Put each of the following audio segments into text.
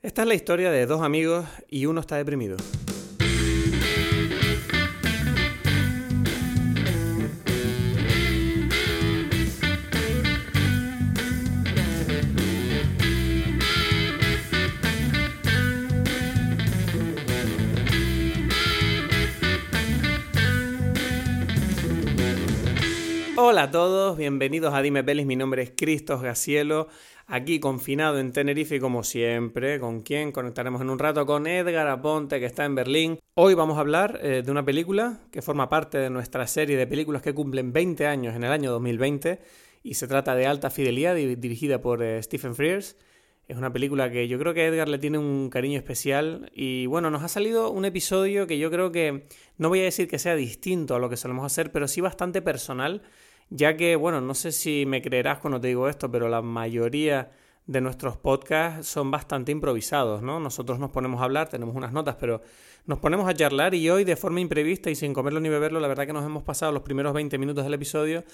Esta es la historia de dos amigos y uno está deprimido. Hola a todos, bienvenidos a Dime Pelis, mi nombre es Cristos Gacielo, aquí confinado en Tenerife como siempre, ¿con quién? Conectaremos en un rato con Edgar Aponte que está en Berlín. Hoy vamos a hablar eh, de una película que forma parte de nuestra serie de películas que cumplen 20 años en el año 2020 y se trata de Alta Fidelidad dirigida por eh, Stephen Frears. Es una película que yo creo que Edgar le tiene un cariño especial y bueno, nos ha salido un episodio que yo creo que no voy a decir que sea distinto a lo que solemos hacer, pero sí bastante personal ya que, bueno, no sé si me creerás cuando te digo esto, pero la mayoría de nuestros podcasts son bastante improvisados, ¿no? Nosotros nos ponemos a hablar, tenemos unas notas, pero nos ponemos a charlar y hoy de forma imprevista y sin comerlo ni beberlo, la verdad que nos hemos pasado los primeros 20 minutos del episodio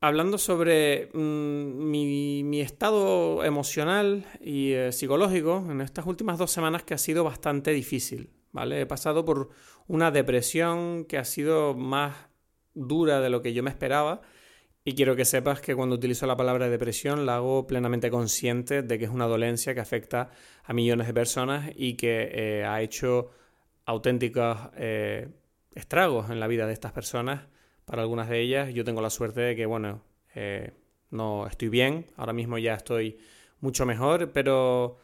hablando sobre mm, mi, estado emocional y eh, psicológico en estas últimas dos semanas que ha sido bastante difícil, ¿vale? He pasado por una depresión que ha sido más dura de lo que yo me esperaba y quiero que sepas que cuando utilizo la palabra depresión la hago plenamente consciente de que es una dolencia que afecta a millones de personas y que eh, ha hecho auténticos eh, estragos en la vida de estas personas. Para algunas de ellas yo tengo la suerte de que, bueno, eh, no estoy bien, ahora mismo ya estoy mucho mejor, pero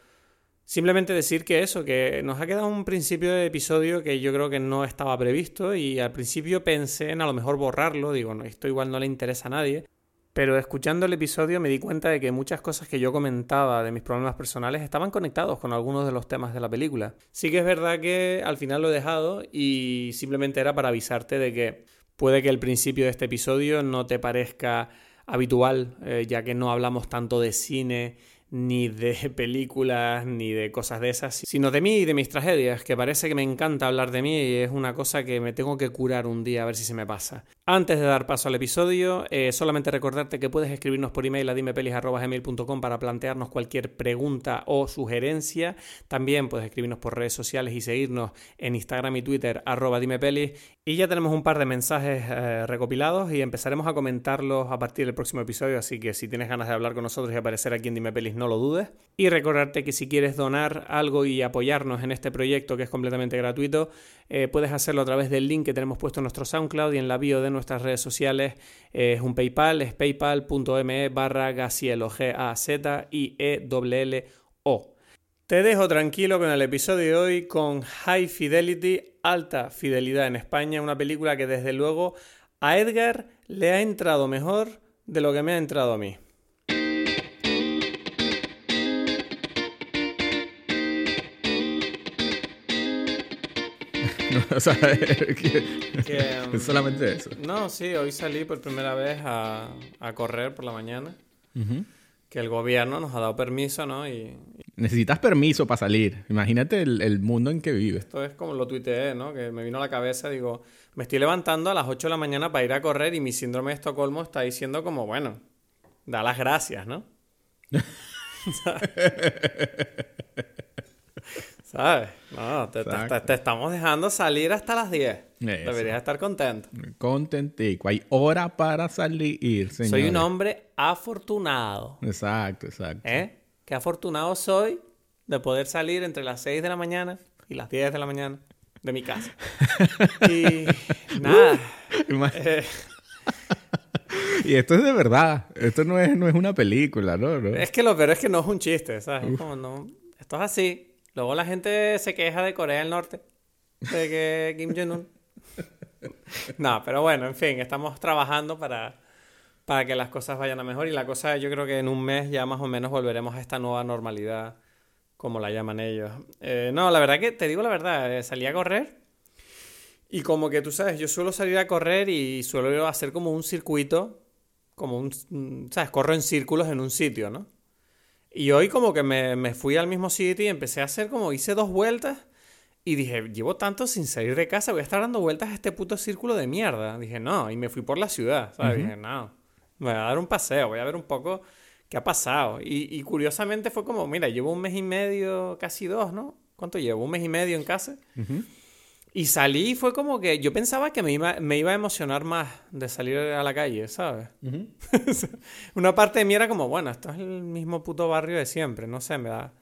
Simplemente decir que eso, que nos ha quedado un principio de episodio que yo creo que no estaba previsto y al principio pensé en a lo mejor borrarlo, digo, no, esto igual no le interesa a nadie, pero escuchando el episodio me di cuenta de que muchas cosas que yo comentaba de mis problemas personales estaban conectados con algunos de los temas de la película. Sí que es verdad que al final lo he dejado y simplemente era para avisarte de que puede que el principio de este episodio no te parezca habitual, eh, ya que no hablamos tanto de cine ni de películas, ni de cosas de esas, sino de mí y de mis tragedias, que parece que me encanta hablar de mí y es una cosa que me tengo que curar un día a ver si se me pasa. Antes de dar paso al episodio, eh, solamente recordarte que puedes escribirnos por email a dimepelis.com para plantearnos cualquier pregunta o sugerencia. También puedes escribirnos por redes sociales y seguirnos en Instagram y Twitter arroba dimepelis. Y ya tenemos un par de mensajes eh, recopilados y empezaremos a comentarlos a partir del próximo episodio, así que si tienes ganas de hablar con nosotros y aparecer aquí en Dimepelis, no lo dudes. Y recordarte que si quieres donar algo y apoyarnos en este proyecto que es completamente gratuito, eh, puedes hacerlo a través del link que tenemos puesto en nuestro SoundCloud y en la bio de nuestras redes sociales. es un PayPal, es paypal.me barra Gacielo, G-A-Z-I-E-L-L-O. Te dejo tranquilo con el episodio de hoy con High Fidelity, Alta Fidelidad en España, una película que desde luego a Edgar le ha entrado mejor de lo que me ha entrado a mí. o sea, es solamente eso. No, sí, hoy salí por primera vez a, correr por la mañana. Que el gobierno nos ha dado permiso, ¿no? Y, Necesitas permiso para salir. Imagínate el, mundo en que vives. Esto es como lo tuiteé, ¿no? Que me vino a la cabeza, digo, me estoy levantando a las 8 de la mañana para ir a correr y mi síndrome de Estocolmo está diciendo como, bueno, da las gracias, ¿no? ¿Sabes? No, te, estamos dejando salir hasta las 10. Deberías estar contento. Contentico. Hay hora para salir, señor. Soy un hombre afortunado. Exacto, exacto. ¿Eh? Qué afortunado soy de poder salir entre las 6 de la mañana y las 10 de la mañana de mi casa. y nada. Eh, y esto es de verdad. Esto no es, no es una película, ¿no? Es que lo peor es que no es un chiste, ¿sabes? Como no... Esto es así. Luego la gente se queja de Corea del Norte, de que Kim Jong-un. no, pero bueno, en fin, estamos trabajando para, para que las cosas vayan a mejor y la cosa yo creo que en un mes ya más o menos volveremos a esta nueva normalidad, como la llaman ellos. Eh, no, la verdad que te digo la verdad, eh, salí a correr y como que tú sabes, yo suelo salir a correr y suelo hacer como un circuito, como un, ¿sabes? Corro en círculos en un sitio, ¿no? Y hoy como que me, fui al mismo sitio y empecé a hacer como, hice dos vueltas y dije, llevo tanto sin salir de casa, voy a estar dando vueltas a este puto círculo de mierda. Dije, no, y me fui por la ciudad, ¿sabes? Dije, no, me voy a dar un paseo, voy a ver un poco ¿qué ha pasado? Y, y curiosamente fue como, mira, llevo un mes y medio, casi dos, ¿no? ¿Cuánto llevo? Un mes y medio en casa. Y salí y fue como que yo pensaba que me iba, me iba a emocionar más de salir a la calle, ¿sabes? Una parte de mí era como, bueno, esto es el mismo puto barrio de siempre, no sé, me da...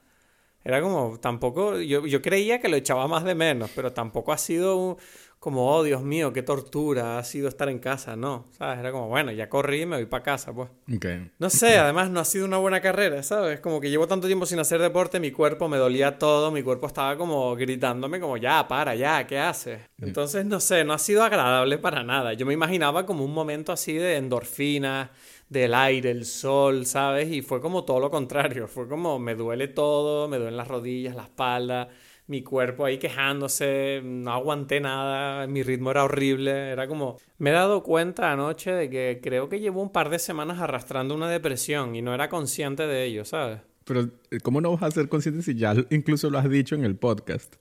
Era como, tampoco, yo, yo creía que lo echaba más de menos, pero tampoco ha sido un, como, oh Dios mío, qué tortura ha sido estar en casa, no, ¿sabes? Era como, bueno, ya corrí y me voy para casa, pues. Okay. No sé, además no ha sido una buena carrera, ¿sabes? Como que llevo tanto tiempo sin hacer deporte, mi cuerpo me dolía todo, mi cuerpo estaba como gritándome como, ya, para, ya, ¿qué haces? Entonces, no sé, no ha sido agradable para nada. Yo me imaginaba como un momento así de endorfina, del aire, el sol, ¿sabes? Y fue como todo lo contrario, fue como, me duele todo, me duelen las rodillas, la espalda mi cuerpo ahí quejándose, no aguanté nada, mi ritmo era horrible, era como... Me he dado cuenta anoche de que creo que llevo un par de semanas arrastrando una depresión y no era consciente de ello, ¿sabes? Pero, eh, ¿cómo no vas a ser consciente si ya incluso lo has dicho en el podcast?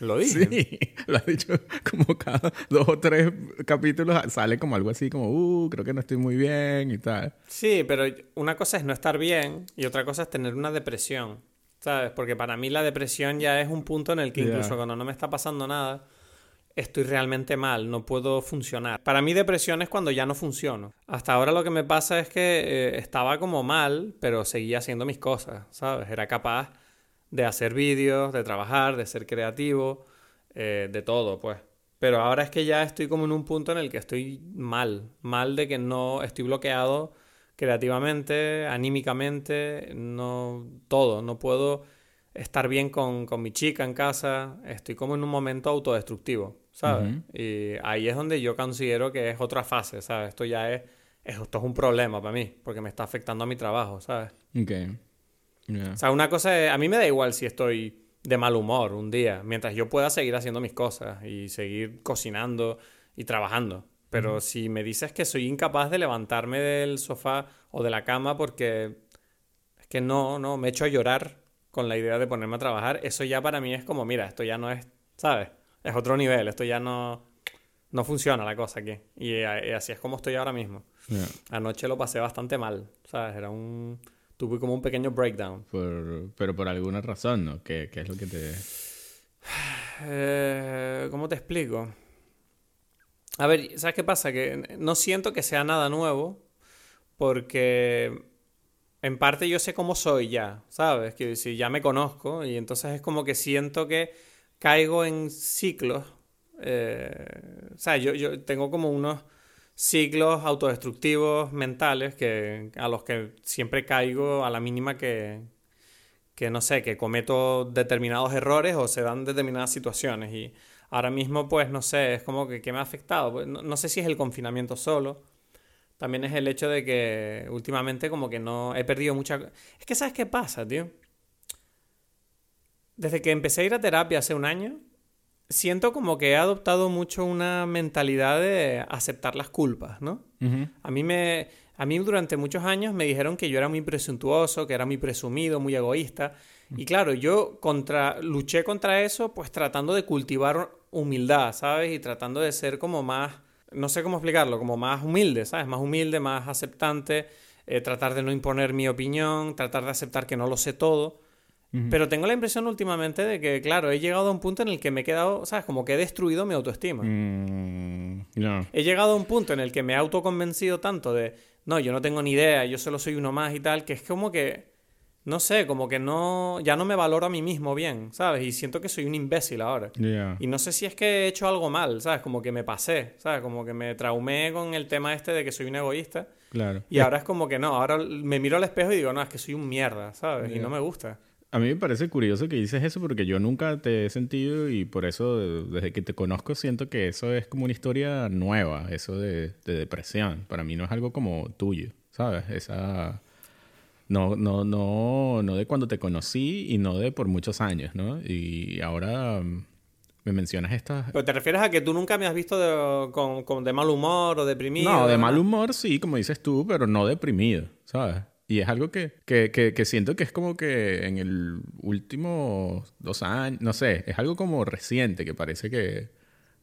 Lo dije. Sí, lo has dicho como cada dos o tres capítulos sale como algo así como, uh, creo que no estoy muy bien y tal. Sí, pero una cosa es no estar bien y otra cosa es tener una depresión. ¿Sabes? Porque para mí la depresión ya es un punto en el que incluso cuando no me está pasando nada, estoy realmente mal, no puedo funcionar. Para mí depresión es cuando ya no funciono. Hasta ahora lo que me pasa es que eh, estaba como mal, pero seguía haciendo mis cosas, ¿sabes? Era capaz de hacer vídeos, de trabajar, de ser creativo, eh, de todo, pues. Pero ahora es que ya estoy como en un punto en el que estoy mal, mal de que no estoy bloqueado creativamente, anímicamente, no todo. No puedo estar bien con, mi chica en casa. Estoy como en un momento autodestructivo, ¿sabes? Y ahí es donde yo considero que es otra fase, ¿sabes? Esto ya es, esto es un problema para mí, porque me está afectando a mi trabajo, ¿sabes? Ok. O sea, una cosa es, a mí me da igual si estoy de mal humor un día, mientras yo pueda seguir haciendo mis cosas y seguir cocinando y trabajando. Pero si me dices que soy incapaz de levantarme del sofá o de la cama porque es que no, no, me echo a llorar con la idea de ponerme a trabajar, eso ya para mí es como, mira, esto ya no es, ¿sabes? Es otro nivel, esto ya no, no funciona la cosa aquí. Y, así es como estoy ahora mismo. Anoche lo pasé bastante mal, ¿sabes? Era un... Tuve como un pequeño breakdown. pero por alguna razón, ¿no? ¿Qué, qué es lo que te...? Eh, ¿Cómo te explico? A ver, ¿sabes qué pasa? Que no siento que sea nada nuevo porque en parte yo sé cómo soy ya, ¿sabes? Que si ya me conozco y entonces es como que siento que caigo en ciclos. Eh, o sea, yo, yo tengo como unos ciclos autodestructivos mentales que, a los que siempre caigo a la mínima que, que, no sé, que cometo determinados errores o se dan determinadas situaciones y Ahora mismo, pues, no sé, es como que, me ha afectado. Pues, no, sé si es el confinamiento solo. También es el hecho de que últimamente como que no he perdido mucha... Es que ¿sabes qué pasa, tío? Desde que empecé a ir a terapia hace un año, siento como que he adoptado mucho una mentalidad de aceptar las culpas, ¿no? A mí me... A mí durante muchos años me dijeron que yo era muy presuntuoso, que era muy presumido, muy egoísta. Y claro, yo contra, luché contra eso, pues tratando de cultivar humildad, ¿sabes? Y tratando de ser como más, no sé cómo explicarlo, como más humilde, ¿sabes? Más humilde, más aceptante, eh, tratar de no imponer mi opinión, tratar de aceptar que no lo sé todo. Pero tengo la impresión últimamente de que, claro, he llegado a un punto en el que me he quedado, ¿sabes? Como que he destruido mi autoestima. Mm, he llegado a un punto en el que me he autoconvencido tanto de, no, yo no tengo ni idea, yo solo soy uno más y tal, que es como que no sé, como que no, ya no me valoro a mí mismo bien, ¿sabes? Y siento que soy un imbécil ahora. Y no sé si es que he hecho algo mal, ¿sabes? Como que me pasé, ¿sabes? Como que me traumé con el tema este de que soy un egoísta. Claro. Y ahora es como que no, ahora me miro al espejo y digo, no, es que soy un mierda, ¿sabes? Y no me gusta. A mí me parece curioso que dices eso porque yo nunca te he sentido y por eso desde que te conozco siento que eso es como una historia nueva, eso de, de depresión. Para mí no es algo como tuyo, ¿sabes? Esa no, no, no, no de cuando te conocí y no de por muchos años, ¿no? Y ahora mm, me mencionas estas... ¿Pero te refieres a que tú nunca me has visto de, con, de mal humor o deprimido? No, de mal humor sí, como dices tú, pero no deprimido, ¿sabes? Y es algo que, que, que, que, siento que es como que en el último dos años, no sé, es algo como reciente, que parece que,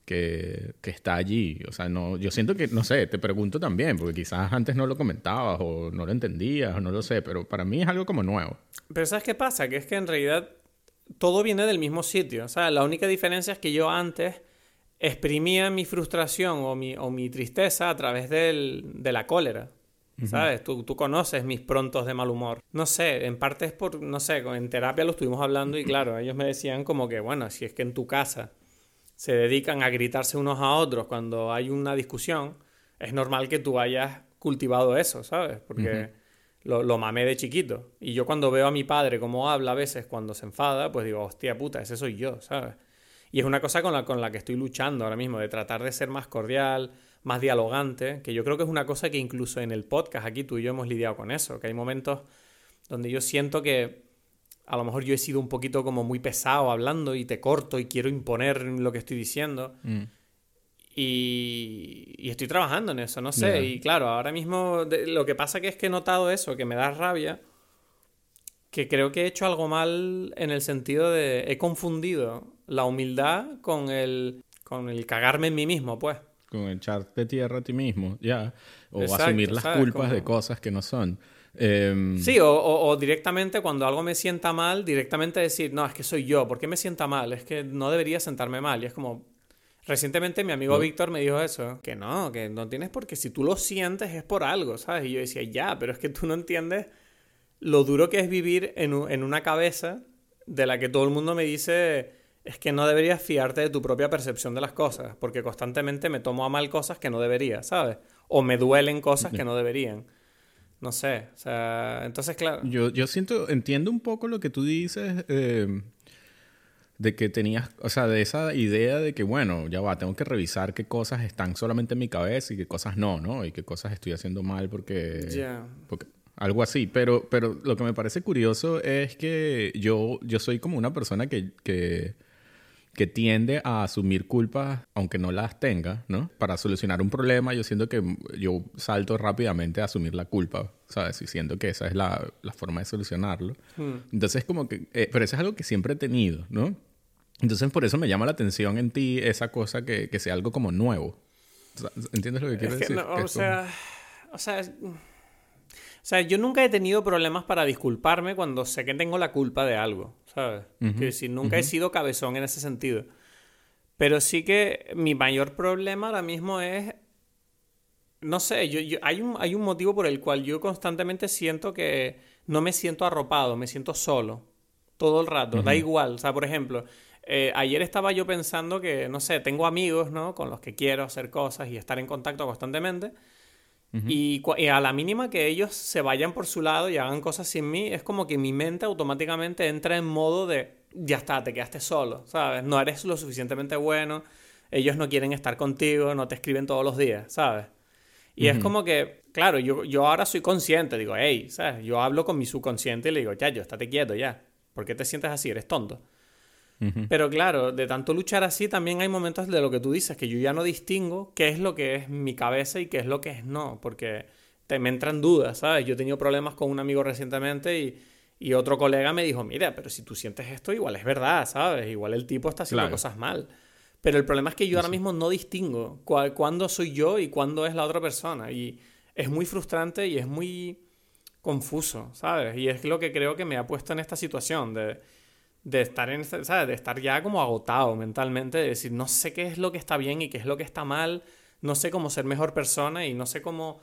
que, que, está allí. O sea, no, yo siento que, no sé, te pregunto también, porque quizás antes no lo comentabas o no lo entendías o no lo sé, pero para mí es algo como nuevo. Pero ¿sabes qué pasa? Que es que en realidad todo viene del mismo sitio. O sea, la única diferencia es que yo antes exprimía mi frustración o mi, o mi tristeza a través del, de la cólera. ¿Sabes? Tú, tú, conoces mis prontos de mal humor. No sé, en parte es por, no sé, en terapia lo estuvimos hablando y claro, ellos me decían como que, bueno, si es que en tu casa se dedican a gritarse unos a otros cuando hay una discusión, es normal que tú hayas cultivado eso, ¿sabes? Porque lo, lo, mamé de chiquito. Y yo cuando veo a mi padre cómo habla a veces cuando se enfada, pues digo, hostia puta, ese soy yo, ¿sabes? Y es una cosa con la, con la que estoy luchando ahora mismo, de tratar de ser más cordial, más dialogante, que yo creo que es una cosa que incluso en el podcast aquí tú y yo hemos lidiado con eso, que hay momentos donde yo siento que a lo mejor yo he sido un poquito como muy pesado hablando y te corto y quiero imponer lo que estoy diciendo. Mm. Y, y, estoy trabajando en eso, no sé. Y claro, ahora mismo lo que pasa que es que he notado eso, que me da rabia, que creo que he hecho algo mal en el sentido de he confundido la humildad con el, con el cagarme en mí mismo, pues. Con echarte tierra a ti mismo, ya. O asumir las culpas de cosas que no son. Em, sí, o, o, directamente cuando algo me sienta mal, directamente decir, no, es que soy yo, ¿por qué me sienta mal? Es que no debería sentarme mal. Y es como, recientemente mi amigo Víctor me dijo eso, que no, que no tienes porque si tú lo sientes es por algo, ¿sabes? Y yo decía, ya, pero es que tú no entiendes lo duro que es vivir en, en una cabeza de la que todo el mundo me dice es que no deberías fiarte de tu propia percepción de las cosas, porque constantemente me tomo a mal cosas que no debería, ¿sabes? O me duelen cosas que no deberían. No sé, o sea, entonces claro. Yo, yo siento, entiendo un poco lo que tú dices, eh, de que tenías, o sea, de esa idea de que, bueno, ya va, tengo que revisar qué cosas están solamente en mi cabeza y qué cosas no, ¿no? Y qué cosas estoy haciendo mal porque... Ya. porque algo así, pero, pero lo que me parece curioso es que yo, yo soy como una persona que, que que tiende a asumir culpas aunque no las tenga, ¿no? Para solucionar un problema, yo siento que yo salto rápidamente a asumir la culpa, ¿sabes? Y siento que esa es la, la forma de solucionarlo. Hmm. Entonces, como que... Eh, pero eso es algo que siempre he tenido, ¿no? Entonces, por eso me llama la atención en ti esa cosa que, que sea algo como nuevo. ¿Entiendes lo que quiero decir? o, sea, o sea... sea, yo nunca he tenido problemas para disculparme cuando sé que tengo la culpa de algo, ¿sabes? Que si nunca he sido cabezón en ese sentido. Pero sí que mi mayor problema ahora mismo es. No sé, yo, hay, un, hay un motivo por el cual yo constantemente siento que no me siento arropado, me siento solo. Todo el rato, da igual. O sea, por ejemplo, eh, ayer estaba yo pensando que, no sé, tengo amigos, ¿no? Con los que quiero hacer cosas y estar en contacto constantemente y, a la mínima que ellos se vayan por su lado y hagan cosas sin mí, es como que mi mente automáticamente entra en modo de, ya está, te quedaste solo, ¿sabes? No eres lo suficientemente bueno, ellos no quieren estar contigo, no te escriben todos los días, ¿sabes? Y es como que, claro, yo, yo ahora soy consciente, digo, hey, ¿sabes? Yo hablo con mi subconsciente y le digo, ya, yo, estate quieto ya. ¿Por qué te sientes así? Eres tonto. Pero claro, de tanto luchar así, también hay momentos de lo que tú dices, que yo ya no distingo qué es lo que es mi cabeza y qué es lo que es no, porque te, me entran dudas, ¿sabes? Yo he tenido problemas con un amigo recientemente y, y, otro colega me dijo, mira, pero si tú sientes esto, igual es verdad, ¿sabes? Igual el tipo está haciendo cosas mal. Pero el problema es que yo ahora mismo no distingo cuándo soy yo y cuándo es la otra persona. Y es muy frustrante y es muy confuso, ¿sabes? Y es lo que creo que me ha puesto en esta situación de de estar en ¿sabes? de estar ya como agotado mentalmente, de decir, no sé qué es lo que está bien y qué es lo que está mal, no sé cómo ser mejor persona y no sé cómo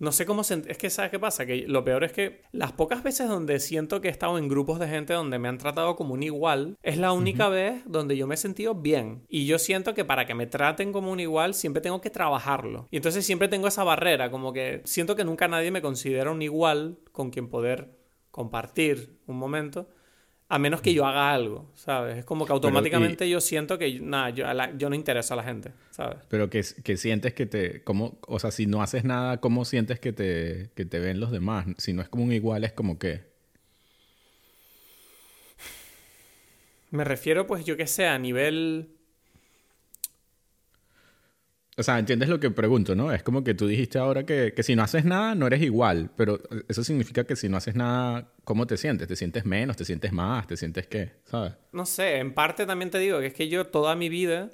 no sé cómo es que sabes qué pasa, que lo peor es que las pocas veces donde siento que he estado en grupos de gente donde me han tratado como un igual, es la única vez donde yo me he sentido bien. Y yo siento que para que me traten como un igual siempre tengo que trabajarlo. Y entonces siempre tengo esa barrera, como que siento que nunca nadie me considera un igual con quien poder compartir un momento a menos que yo haga algo, ¿sabes? Es como que automáticamente yo siento que, nada, yo, yo, no intereso a la gente, ¿sabes? Pero que, que sientes que te, como, o sea, si no haces nada, ¿cómo sientes que te, que te ven los demás? Si no es como un igual, es como que... Me refiero, pues, yo que sé, a nivel o sea, ¿entiendes lo que pregunto, no? Es como que tú dijiste ahora que, que, si no haces nada, no eres igual. Pero eso significa que si no haces nada, ¿cómo te sientes? ¿Te sientes menos? ¿Te sientes más? ¿Te sientes qué? ¿Sabes? No sé, en parte también te digo que es que yo toda mi vida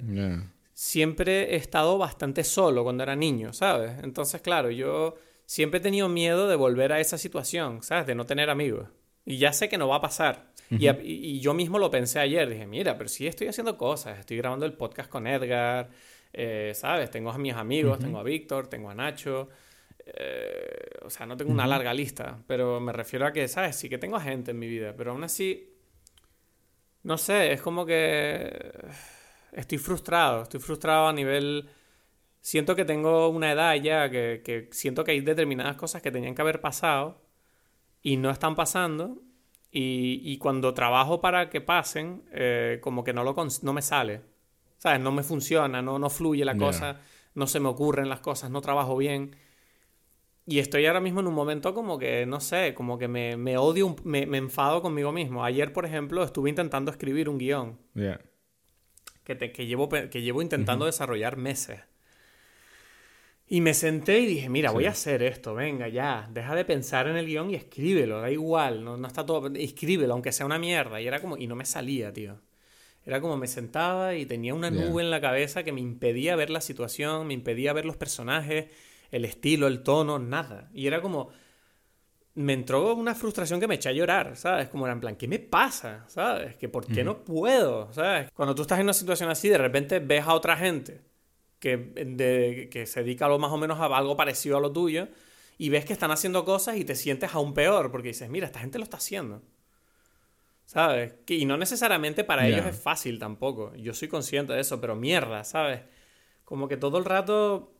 siempre he estado bastante solo cuando era niño, ¿sabes? Entonces, claro, yo siempre he tenido miedo de volver a esa situación, ¿sabes? De no tener amigos. Y ya sé que no va a pasar. y, yo mismo lo pensé ayer. Dije, mira, pero sí estoy haciendo cosas. Estoy grabando el podcast con Edgar, eh, ¿sabes? Tengo a mis amigos, tengo a Víctor, tengo a Nacho. Eh, o sea, no tengo una larga lista, pero me refiero a que, ¿sabes? Sí que tengo gente en mi vida, pero aún así, no sé, es como que estoy frustrado, estoy frustrado a nivel... Siento que tengo una edad ya, que, siento que hay determinadas cosas que tenían que haber pasado y no están pasando. Y, cuando trabajo para que pasen, eh, como que no, lo no me sale. ¿Sabes? No me funciona, no, no fluye la cosa, no se me ocurren las cosas, no trabajo bien. Y estoy ahora mismo en un momento como que, no sé, como que me, me odio, me, me, enfado conmigo mismo. Ayer, por ejemplo, estuve intentando escribir un guion. Que, que, llevo, que llevo intentando desarrollar meses. Y me senté y dije, mira, voy a hacer esto, venga, ya, deja de pensar en el guion y escríbelo, da igual, no, no está todo, escríbelo, aunque sea una mierda. Y era como, y no me salía, tío. Era como me sentaba y tenía una nube en la cabeza que me impedía ver la situación, me impedía ver los personajes el estilo, el tono, nada. Y era como... Me entró una frustración que me eché a llorar, ¿sabes? Como era en plan, ¿qué me pasa? ¿Sabes? Que por qué no puedo, ¿sabes? Cuando tú estás en una situación así, de repente ves a otra gente que, que se dedica a lo más o menos a algo parecido a lo tuyo y ves que están haciendo cosas y te sientes aún peor porque dices, mira, esta gente lo está haciendo. ¿Sabes? y no necesariamente para ellos es fácil tampoco. Yo soy consciente de eso, pero mierda, ¿sabes? Como que todo el rato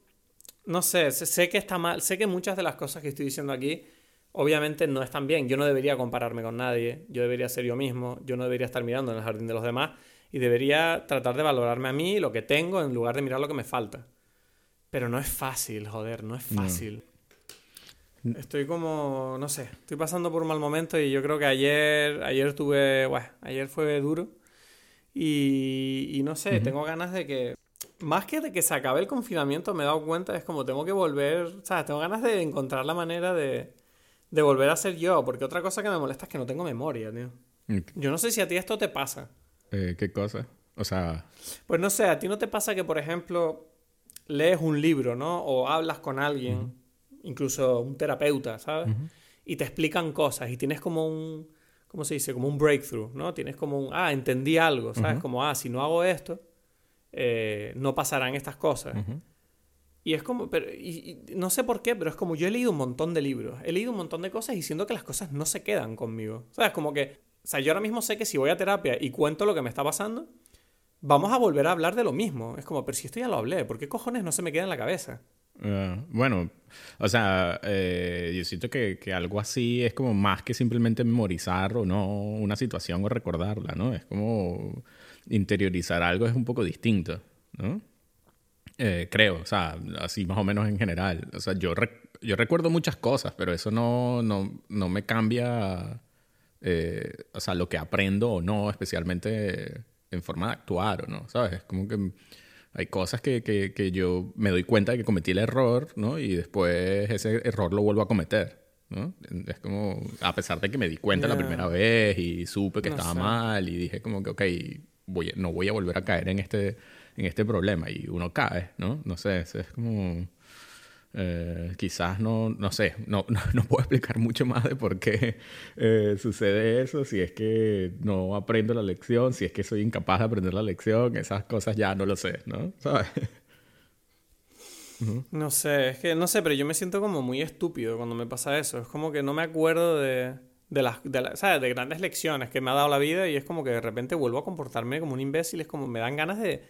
no sé, sé que está mal, sé que muchas de las cosas que estoy diciendo aquí obviamente no están bien. Yo no debería compararme con nadie, yo debería ser yo mismo, yo no debería estar mirando en el jardín de los demás y debería tratar de valorarme a mí lo que tengo en lugar de mirar lo que me falta. Pero no es fácil, joder, no es fácil. Estoy como, no sé, estoy pasando por un mal momento y yo creo que ayer, ayer tuve, bueno, ayer fue duro y, no sé, tengo ganas de que más que de que se acabe el confinamiento, me he dado cuenta, es como tengo que volver, o sea, tengo ganas de encontrar la manera de, de volver a ser yo, porque otra cosa que me molesta es que no tengo memoria, tío. Yo no sé si a ti esto te pasa. Eh, ¿Qué cosa? O sea... Pues no sé, a ti no te pasa que, por ejemplo, lees un libro, ¿no? O hablas con alguien, incluso un terapeuta, ¿sabes? Y te explican cosas y tienes como un, ¿cómo se dice? Como un breakthrough, ¿no? Tienes como un, ah, entendí algo, ¿sabes? Como, ah, si no hago esto eh, no pasarán estas cosas. Y es como, pero, y, no sé por qué, pero es como yo he leído un montón de libros, he leído un montón de cosas y siento que las cosas no se quedan conmigo. ¿Sabes? Como que, o sea, yo ahora mismo sé que si voy a terapia y cuento lo que me está pasando, vamos a volver a hablar de lo mismo. Es como, pero si esto ya lo hablé, ¿por qué cojones no se me queda en la cabeza? Ah, bueno, o sea, eh, yo siento que, que, algo así es como más que simplemente memorizar o no una situación o recordarla, ¿no? Es como interiorizar algo es un poco distinto, ¿no? Eh, creo, o sea, así más o menos en general. O sea, yo, yo recuerdo muchas cosas, pero eso no, no, no me cambia, eh, o sea, lo que aprendo o no, especialmente en forma de actuar o no, ¿sabes? Es como que hay cosas que, que, que, yo me doy cuenta de que cometí el error, ¿no? Y después ese error lo vuelvo a cometer, ¿no? Es como, a pesar de que me di cuenta la primera vez y supe que estaba mal y dije como que, ok, no voy a volver a caer en este, en este problema. Y uno cae, ¿no? No sé, es como... Eh, quizás no, no sé, no, no, puedo explicar mucho más de por qué eh, sucede eso, si es que no aprendo la lección, si es que soy incapaz de aprender la lección, esas cosas ya no lo sé, ¿no? ¿Sabes? No sé, es que no sé, pero yo me siento como muy estúpido cuando me pasa eso. Es como que no me acuerdo de, de las, de, ¿sabes? de grandes lecciones que me ha dado la vida y es como que de repente vuelvo a comportarme como un imbécil, es como me dan ganas de...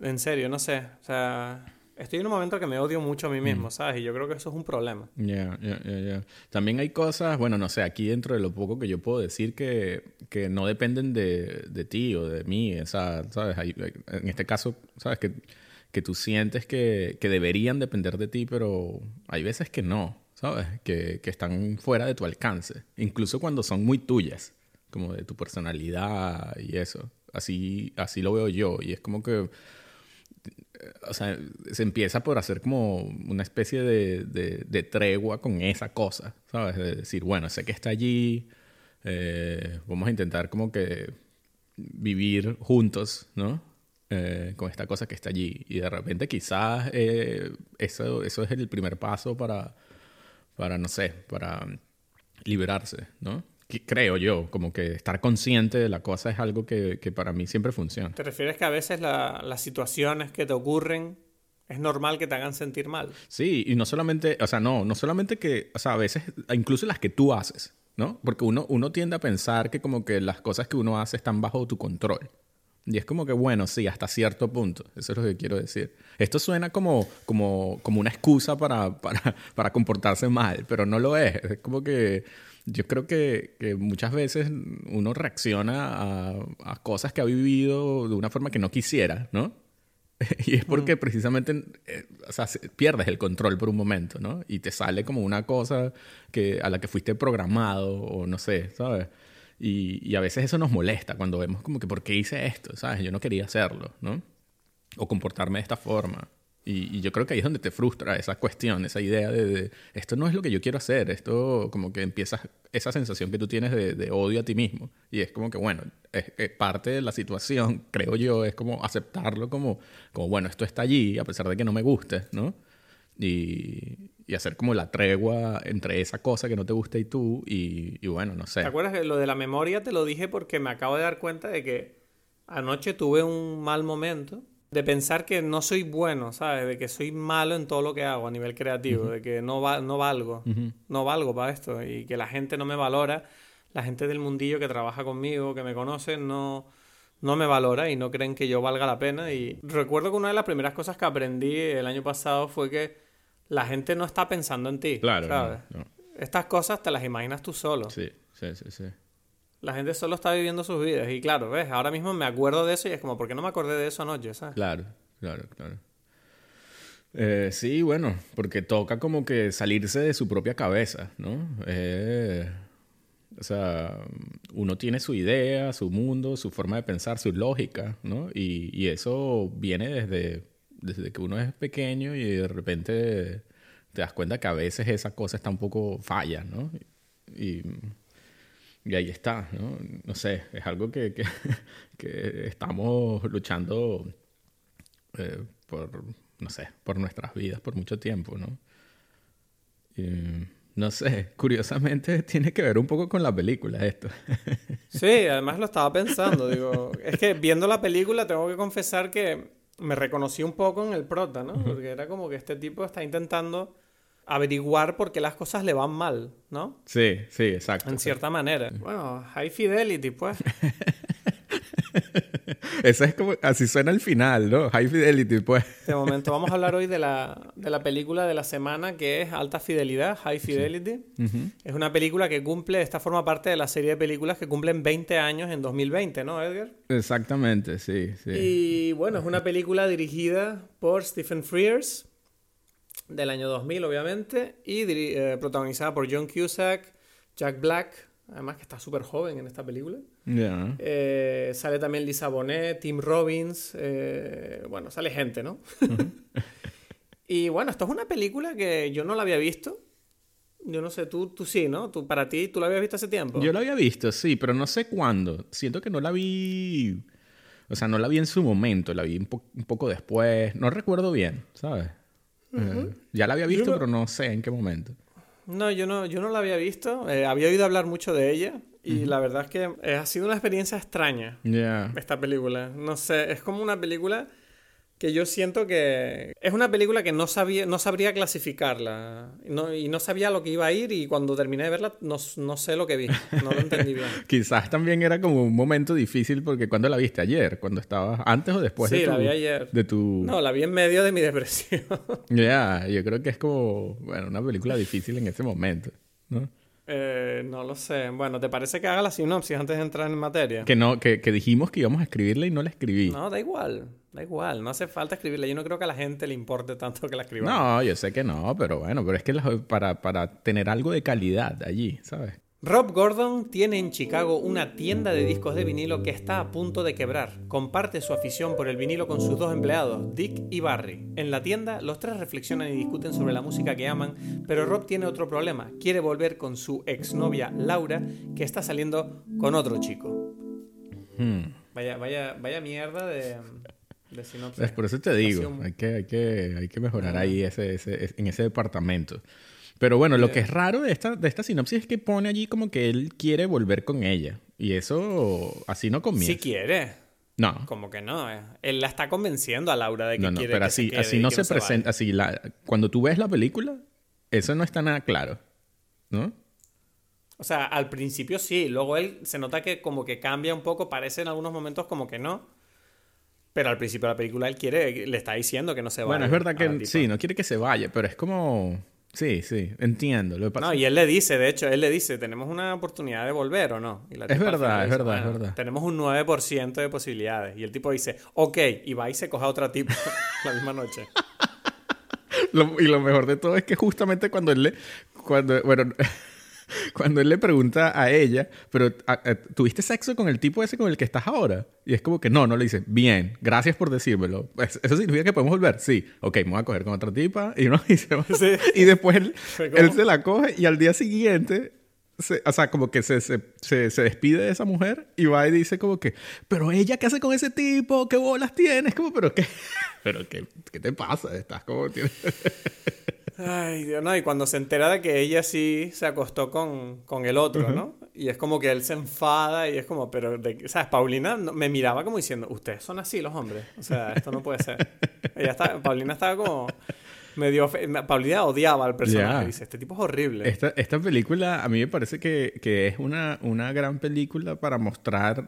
En serio, no sé. O sea, estoy en un momento que me odio mucho a mí mismo, mm. ¿sabes? Y yo creo que eso es un problema. Ya, ya, ya, También hay cosas, bueno, no sé, aquí dentro de lo poco que yo puedo decir que, que no dependen de, de ti o de mí, o sea, ¿sabes? en este caso, ¿sabes? Que, que tú sientes que, que deberían depender de ti, pero hay veces que no. ¿sabes? Que, que, están fuera de tu alcance, incluso cuando son muy tuyas, como de tu personalidad y eso. Así, así lo veo yo y es como que, o sea, se empieza por hacer como una especie de, de, tregua con esa cosa, ¿sabes? De decir, bueno, sé que está allí, eh, vamos a intentar como que vivir juntos, ¿no? eh, con esta cosa que está allí. Y de repente quizás eh, eso, eso es el primer paso para, para, no sé, para liberarse, ¿no? Creo yo, como que estar consciente de la cosa es algo que, que para mí siempre funciona. ¿Te refieres que a veces la- las situaciones que te ocurren es normal que te hagan sentir mal? Sí, y no solamente, o sea, no, no solamente que, o sea, a veces, incluso las que tú haces, ¿no? Porque uno, uno tiende a pensar que como que las cosas que uno hace están bajo tu control. Y es como que, bueno, sí, hasta cierto punto. Eso es lo que quiero decir. Esto suena como, como, como una excusa para, para, para comportarse mal, pero no lo es. Es como que yo creo que, que muchas veces uno reacciona a, a cosas que ha vivido de una forma que no quisiera, ¿no? Y es porque precisamente eh, o sea, se- pierdes el control por un momento, ¿no? Y te sale como una cosa que, a la que fuiste programado o no sé, ¿sabes? Y, y a veces eso nos molesta cuando vemos como que, ¿por qué hice esto? ¿Sabes? Yo no quería hacerlo, ¿no? O comportarme de esta forma. Y, y yo creo que ahí es donde te frustra esa cuestión, esa idea de, de, esto no es lo que yo quiero hacer, esto como que empiezas esa sensación que tú tienes de, de odio a ti mismo. Y es como que, bueno, es, es parte de la situación, creo yo, es como aceptarlo como, como, bueno, esto está allí, a pesar de que no me guste, ¿no? Y, y hacer como la tregua entre esa cosa que no te gusta y tú, y, y bueno, no sé. ¿Te acuerdas que lo de la memoria te lo dije porque me acabo de dar cuenta de que anoche tuve un mal momento de pensar que no soy bueno, ¿sabes? De que soy malo en todo lo que hago a nivel creativo, de que no, va, no valgo, no valgo para esto y que la gente no me valora, la gente del mundillo que trabaja conmigo, que me conoce, no, no me valora y no creen que yo valga la pena. Y recuerdo que una de las primeras cosas que aprendí el año pasado fue que la gente no está pensando en ti, Claro, ¿sabes? no, no. Estas cosas te las imaginas tú solo. Sí, sí, sí, sí. La gente solo está viviendo sus vidas. Y claro, ves, ahora mismo me acuerdo de eso y es como, ¿por qué no me acordé de eso anoche? Claro, claro, claro. Eh, sí, bueno, porque toca como que salirse de su propia cabeza, ¿no? Eh, o sea, uno tiene su idea, su mundo, su forma de pensar, su lógica, ¿no? Y, y eso viene desde, desde que uno es pequeño y de repente te das cuenta que a veces esa cosa está un poco falla, ¿no? Y, y ahí está, ¿no? No sé, es algo que, que, que estamos luchando eh, por, no sé, por nuestras vidas por mucho tiempo, ¿no? Y, no sé, curiosamente tiene que ver un poco con la película esto. Sí, además lo estaba pensando. Digo, es que viendo la película tengo que confesar que me reconocí un poco en el prota, ¿no? Porque era como que este tipo está intentando averiguar por qué las cosas le van mal, ¿no? Sí, sí, exacto. En cierta manera. Bueno, high fidelity, pues. Eso es como, así suena al final, ¿no? High Fidelity, pues. De momento vamos a hablar hoy de la, de la película de la semana que es Alta Fidelidad, High Fidelity. Es una película que cumple, esta forma parte de la serie de películas que cumplen 20 años en 2020, ¿no, Edgar? Exactamente, sí, sí. Y bueno, es una película dirigida por Stephen Frears, del año 2000, obviamente, y eh, protagonizada por John Cusack, Jack Black, además que está súper joven en esta película. Eh, sale también Lisa Bonet, Tim Robbins, eh, bueno, sale gente, ¿no? y bueno, esto es una película que yo no la había visto. Yo no sé, tú, tú sí, ¿no? Tú, para ti, ¿tú la habías visto hace tiempo? Yo la había visto, sí, pero no sé cuándo. Siento que no la vi. O sea, no la vi en su momento, la vi un, po- un poco después. No recuerdo bien, ¿sabes? Eh, ya la había visto, no- pero no sé en qué momento. No, yo no, yo no la había visto. Eh, había oído hablar mucho de ella y la verdad es que eh, ha sido una experiencia extraña esta película. No sé, es como una película que yo siento que es una película que no sabía, no sabría clasificarla no, y no sabía lo que iba a ir y cuando terminé de verla no, no sé lo que vi, no lo entendí bien. Quizás también era como un momento difícil porque cuando la viste ayer, cuando estabas antes o después Sí, de tu, la vi ayer. de tu No, la vi en medio de mi depresión. Ya, yo creo que es como, bueno, una película difícil en ese momento, ¿no? Eh, no lo sé. Bueno, ¿te parece que haga la sinopsis antes de entrar en materia? Que no, que, que dijimos que íbamos a escribirla y no la escribí. No, da igual, da igual. No hace falta escribirla. Yo no creo que a la gente le importe tanto que la escribamos. No, yo sé que no, pero bueno, pero es que para, para tener algo de calidad allí, ¿sabes? Rob Gordon tiene en Chicago una tienda de discos de vinilo que está a punto de quebrar. Comparte su afición por el vinilo con sus dos empleados, Dick y Barry. En la tienda, los tres reflexionan y discuten sobre la música que aman, pero Rob tiene otro problema. Quiere volver con su exnovia Laura, que está saliendo con otro chico. Hmm. Vaya, vaya, vaya mierda de, de sinopsis. Es por eso te digo, hay que, hay que, hay que mejorar ahí ese, ese, en ese departamento. Pero bueno, lo que es raro de esta, de esta sinopsis es que pone allí como que él quiere volver con ella. Y eso así no comienza. Sí quiere. No. Como que no. eh. Él la está convenciendo a Laura de que No, no, quiere pero que así, se quede así no se vaya. presenta. Así, la, cuando tú ves la película, eso no está nada claro. ¿No? O sea, al principio sí, luego él se nota que como que cambia un poco, parece en algunos momentos como que no. Pero al principio de la película él quiere, le está diciendo que no se vaya. Bueno, es verdad que sí, no quiere que se vaya, pero es como. Sí, sí, entiendo. Lo No, y él le dice, de hecho, él le dice, ¿tenemos una oportunidad de volver o no? Y la Es verdad, es dice, verdad, es "Bueno, verdad". Tenemos un 9% de posibilidades. Y el tipo dice, ok, y va y se coge a otra tipa la misma noche. Lo- y lo mejor de todo es que justamente cuando él le. Cuando, bueno, cuando él le pregunta a ella, pero ¿tuviste sexo con el tipo ese con el que estás ahora? Y es como que no, no le dice, bien, gracias por decírmelo. Pues, ¿Eso significa que podemos volver? Sí. Ok, me voy a coger con otra tipa. Y, uno dice, Sí. y después él, él se la coge y al día siguiente. se- o sea, como que se, se, se, se despide de esa mujer y va y dice como que, pero ella, ¿qué hace con ese tipo? ¿Qué bolas tienes? Como, pero qué, pero qué, ¿qué te pasa? Estás como, Ay, Dios, no, y cuando se entera de que ella sí se acostó con, con el otro, ¿no? Y es como que él se enfada y es como, pero, de, ¿sabes? Paulina no- me miraba como diciendo, ustedes son así los hombres, o sea, esto no puede ser. Ella está, Paulina estaba como medio... Paulina odiaba al personaje, dice, este tipo es horrible. Esta, esta película a mí me parece que, que es una, una gran película para mostrar,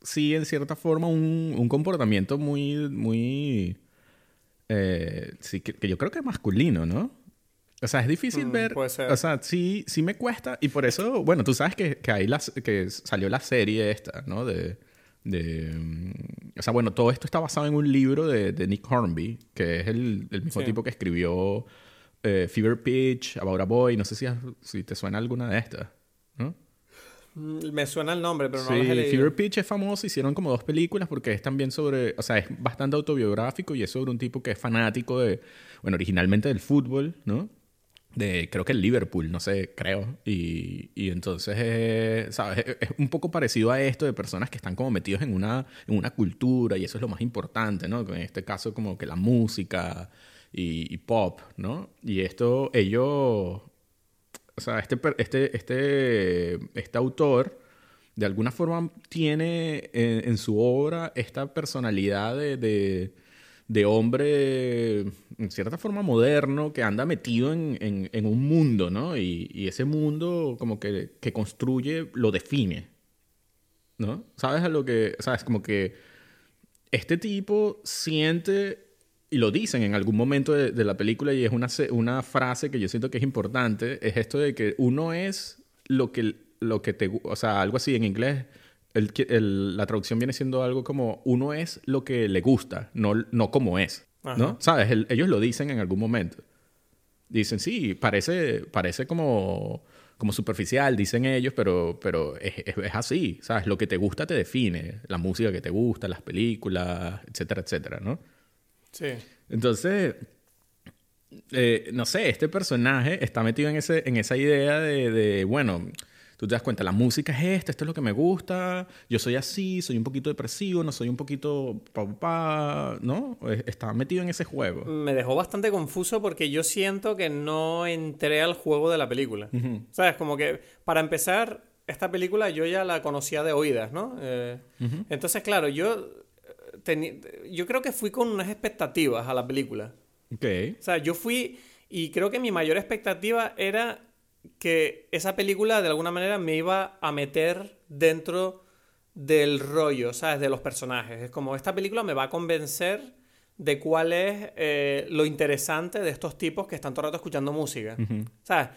sí, en cierta forma, un, un comportamiento muy, muy, eh, sí, que, que yo creo que es masculino, ¿no? O sea, es difícil Mm, ver, puede ser. o sea, sí, sí me cuesta y por eso, bueno, tú sabes que, que, hay las, que salió la serie esta, ¿no? De, de, mm, o sea, bueno, todo esto está basado en un libro de, de Nick Hornby, que es el, el mismo Sí. tipo que escribió eh, Fever Pitch, About a Boy, no sé si, si te suena alguna de estas, ¿no? Mm, Me suena el nombre, pero no sí, leído. Fever Pitch es famoso, hicieron como dos películas porque es también sobre, o sea, es bastante autobiográfico y es sobre un tipo que es fanático de, bueno, originalmente del fútbol, ¿no? De, creo que el Liverpool, no sé, creo. Y, y entonces, eh, ¿sabes? Es, es un poco parecido a esto de personas que están como metidos en una, en una cultura y eso es lo más importante, ¿no? En este caso como que la música y, pop, ¿no? Y esto, ellos, o sea, este, este, este, este autor de alguna forma tiene en, su obra esta personalidad de, de hombre, en cierta forma moderno, que anda metido en, en- un mundo, ¿no? Y, y ese mundo como que, que construye, lo define, ¿no? ¿Sabes a lo que, sabes? Como que este tipo siente, y lo dicen en algún momento de, de la película, y es una, una frase que yo siento que es importante, es esto de que uno es lo que, lo que te... O sea, algo así en inglés, el, el- la traducción viene siendo algo como uno es lo que le gusta, no, no como es, ¿no? ¿Sabes? El- ellos lo dicen en algún momento. Dicen, sí, parece, parece como, como superficial, dicen ellos, pero, pero es, es- es así, ¿sabes? Lo que te gusta te define, la música que te gusta, las películas, etcétera, etcétera, ¿no? Sí. Entonces, eh, no sé, este personaje está metido en, ese, en esa idea de, de, bueno, tú te das cuenta, la música es esta, esto es lo que me gusta, yo soy así, soy un poquito depresivo, no soy un poquito pa, pa, pa, ¿no? Está metido en ese juego. Me dejó bastante confuso porque yo siento que no entré al juego de la película. ¿Sabes? Como que, para empezar, esta película yo ya la conocía de oídas, ¿no? Eh, Entonces, claro, yo, eh, yo creo que fui con unas expectativas a la película. Ok. O sea, yo fui y creo que mi mayor expectativa era que esa película de alguna manera me iba a meter dentro del rollo, ¿sabes? De los personajes. Es como, esta película me va a convencer de cuál es eh, lo interesante de estos tipos que están todo el rato escuchando música. ¿Sabes?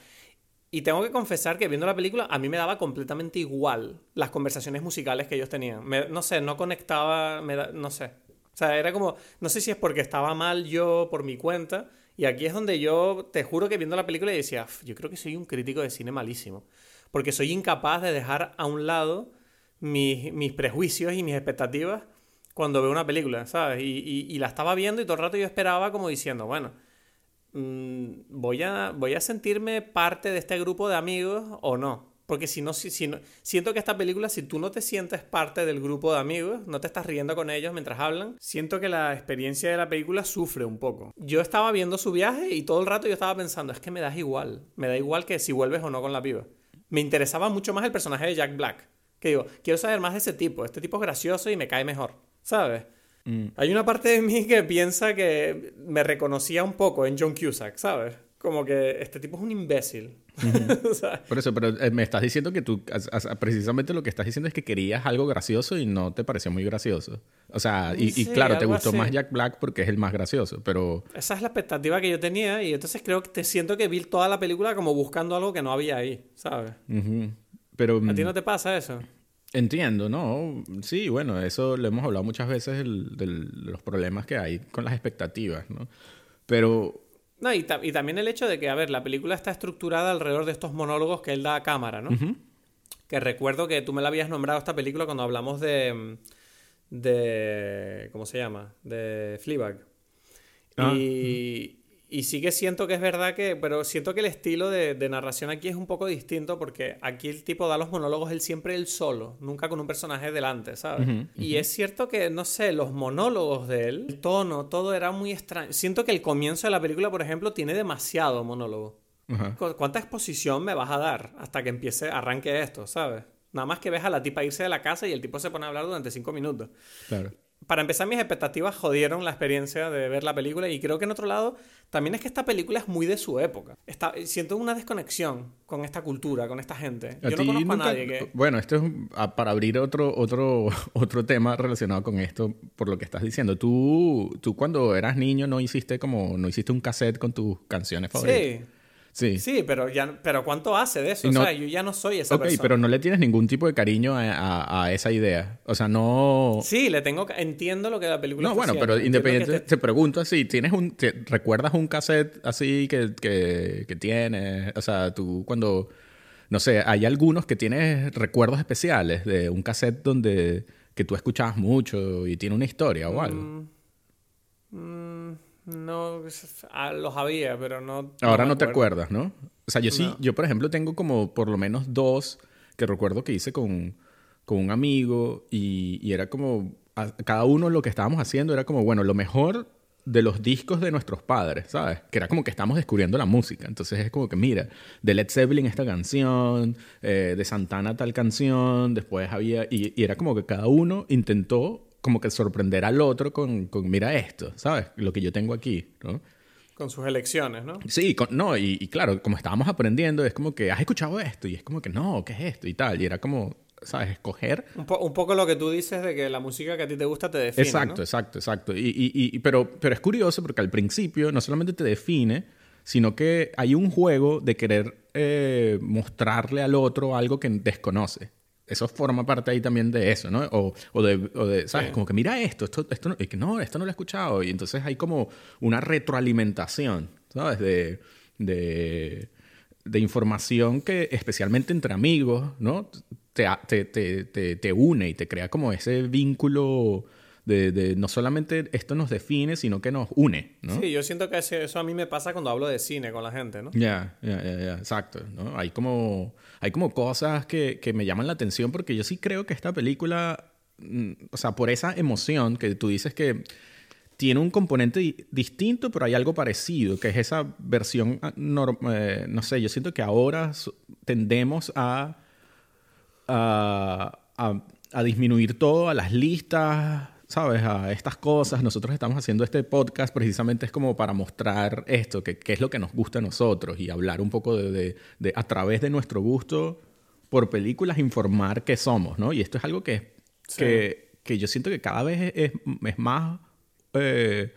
Y tengo que confesar que viendo la película a mí me daba completamente igual las conversaciones musicales que ellos tenían. Me- no sé, no conectaba, me da- no sé. O sea, era como, no sé si es porque estaba mal yo por mi cuenta. Y aquí es donde yo te juro que viendo la película decía, "Uf, yo creo que soy un crítico de cine malísimo. Porque soy incapaz de dejar a un lado mis, mis prejuicios y mis expectativas cuando veo una película, ¿sabes? Y la estaba viendo y todo el rato yo esperaba como diciendo, bueno, mm, voy, a, voy a sentirme parte de este grupo de amigos o no. Porque si no, si, no, siento que esta película, si tú no te sientes parte del grupo de amigos, no te estás riendo con ellos mientras hablan, siento que la experiencia de la película sufre un poco. Yo estaba viendo su viaje y todo el rato yo estaba pensando, es que me das igual, me da igual que si vuelves o no con la piba. Me interesaba mucho más el personaje de Jack Black. Que digo, quiero saber más de ese tipo, este tipo es gracioso y me cae mejor, ¿sabes? Mm. Hay una parte de mí que piensa que me reconocía un poco en John Cusack, ¿sabes? Como que este tipo es un imbécil. Por eso, pero eh, me estás diciendo que tú, precisamente lo que estás diciendo es que querías algo gracioso y no te pareció muy gracioso. O sea, y, claro, te gustó más Jack Black porque es el más gracioso, pero... Esa es la expectativa que yo tenía y entonces creo que te siento que vi toda la película como buscando algo que no había ahí, ¿sabes? Pero... ¿A ti no te pasa eso? Entiendo, ¿no? Sí, bueno, eso lo hemos hablado muchas veces de los problemas que hay con las expectativas, ¿no? Pero no, y, también el hecho de que, a ver, la película está estructurada alrededor de estos monólogos que él da a cámara, ¿no? Que recuerdo que tú me la habías nombrado esta película cuando hablamos de. de. ¿Cómo se llama? De Fleabag. Ah, y. Y sí que siento que es verdad que, pero siento que el estilo de, narración aquí es un poco distinto porque aquí el tipo da los monólogos él siempre él solo, nunca con un personaje delante, ¿sabes? Y es cierto que, no sé, los monólogos de él, el tono, todo era muy extraño. Siento que el comienzo de la película, por ejemplo, tiene demasiado monólogo. ¿Cuánta exposición me vas a dar hasta que empiece, arranque esto, ¿sabes? Nada más que ves a la tipa irse de la casa y el tipo se pone a hablar durante cinco minutos. Claro para empezar, mis expectativas jodieron la experiencia de ver la película y creo que en otro lado también es que esta película es muy de su época. Está, siento una desconexión con esta cultura, con esta gente. Yo no conozco a nadie que... Bueno, esto es para abrir otro, otro, otro tema relacionado con esto, por lo que estás diciendo. Tú, tú cuando eras niño no hiciste como, no hiciste un cassette con tus canciones favoritas. Sí. Sí. Sí, pero, ya, pero ¿cuánto hace de eso? o sea, yo ya no soy esa persona. Ok, pero no le tienes ningún tipo de cariño a, a, esa idea. O sea, no... Sí, le tengo... Entiendo lo que la película No, bueno, pero independiente... Te... pregunto así, ¿tienes un... ¿Recuerdas un cassette así que, que, que tienes? O sea, tú cuando... No sé, hay algunos que tienes recuerdos especiales de un cassette donde... Que tú escuchabas mucho y tiene una historia o algo. Mmm... No, ah, los había, pero no. Ahora no, te acuerdas, ¿no? O sea, yo sí, yo por ejemplo tengo como por lo menos dos que recuerdo que hice con, con un amigo y, y era como. cada uno lo que estábamos haciendo era como, bueno, lo mejor de los discos de nuestros padres, ¿sabes? Que era como que estamos descubriendo la música. Entonces es como que, mira, de Led Zeppelin esta canción, eh, de Santana tal canción, después había... y, era como que cada uno intentó como que sorprender al otro con, con, mira esto, ¿sabes? Lo que yo tengo aquí, ¿no? Con sus elecciones, ¿no? Sí, no, y, claro, como estábamos aprendiendo, es como que has escuchado esto, y es como que no, ¿qué es esto? Y tal, y era como, ¿sabes? Escoger. Un, poco lo que tú dices de que la música que a ti te gusta te define. Exacto, exacto, exacto. Y, y, pero, pero es curioso porque al principio no solamente te define, sino que hay un juego de querer eh, mostrarle al otro algo que desconoce eso forma parte ahí también de eso, ¿no? O, o, de, o de, ¿sabes? Como que mira esto, esto, esto no, no, esto no lo he escuchado. Y entonces hay como una retroalimentación, ¿sabes? De, de, de información que, especialmente entre amigos, ¿no? Te, te, te, te, une y te crea como ese vínculo de, no solamente esto nos define, sino que nos une, ¿no? Sí, yo siento que eso a mí me pasa cuando hablo de cine con la gente, ¿no? Ya, ya, ya, exacto, ¿no? Hay como, hay como cosas que, que me llaman la atención porque yo sí creo que esta película, mm, o sea, por esa emoción que tú dices que tiene un componente distinto, pero hay algo parecido, que es esa versión, ah, eh, no sé, yo siento que ahora tendemos a, a, a, a disminuir todo a las listas, ¿sabes? A estas cosas. Nosotros estamos haciendo este podcast precisamente es como para mostrar esto, que, es lo que nos gusta a nosotros y hablar un poco de, de, a través de nuestro gusto por películas, informar qué somos, ¿no? Y esto es algo que, que, que, yo siento que cada vez es, es más... Eh,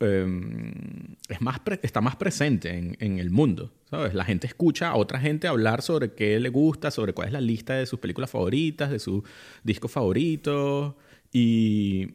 em, es más está más presente en, en, el mundo, ¿sabes? La gente escucha a otra gente hablar sobre qué le gusta, sobre cuál es la lista de sus películas favoritas, de sus discos favoritos, y,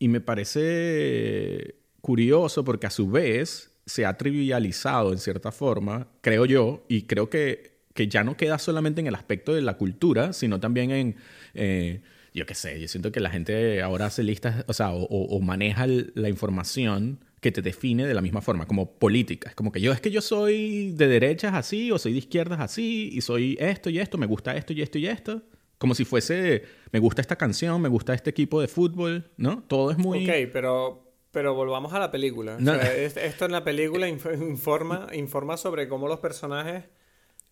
y me parece curioso porque a su vez se ha trivializado en cierta forma, creo yo, y creo que, que ya no queda solamente en el aspecto de la cultura, sino también en, eh, yo qué sé, yo siento que la gente ahora hace listas, o sea, o, maneja la información que te define de la misma forma, como política. Es como que yo es que yo soy de derechas así o soy de izquierdas así y soy esto y esto, me gusta esto y esto y esto. Como si fuese, me gusta esta canción, me gusta este equipo de fútbol, ¿no? Todo es muy... Ok, pero, pero volvamos a la película. esto en la película informa, informa sobre cómo los personajes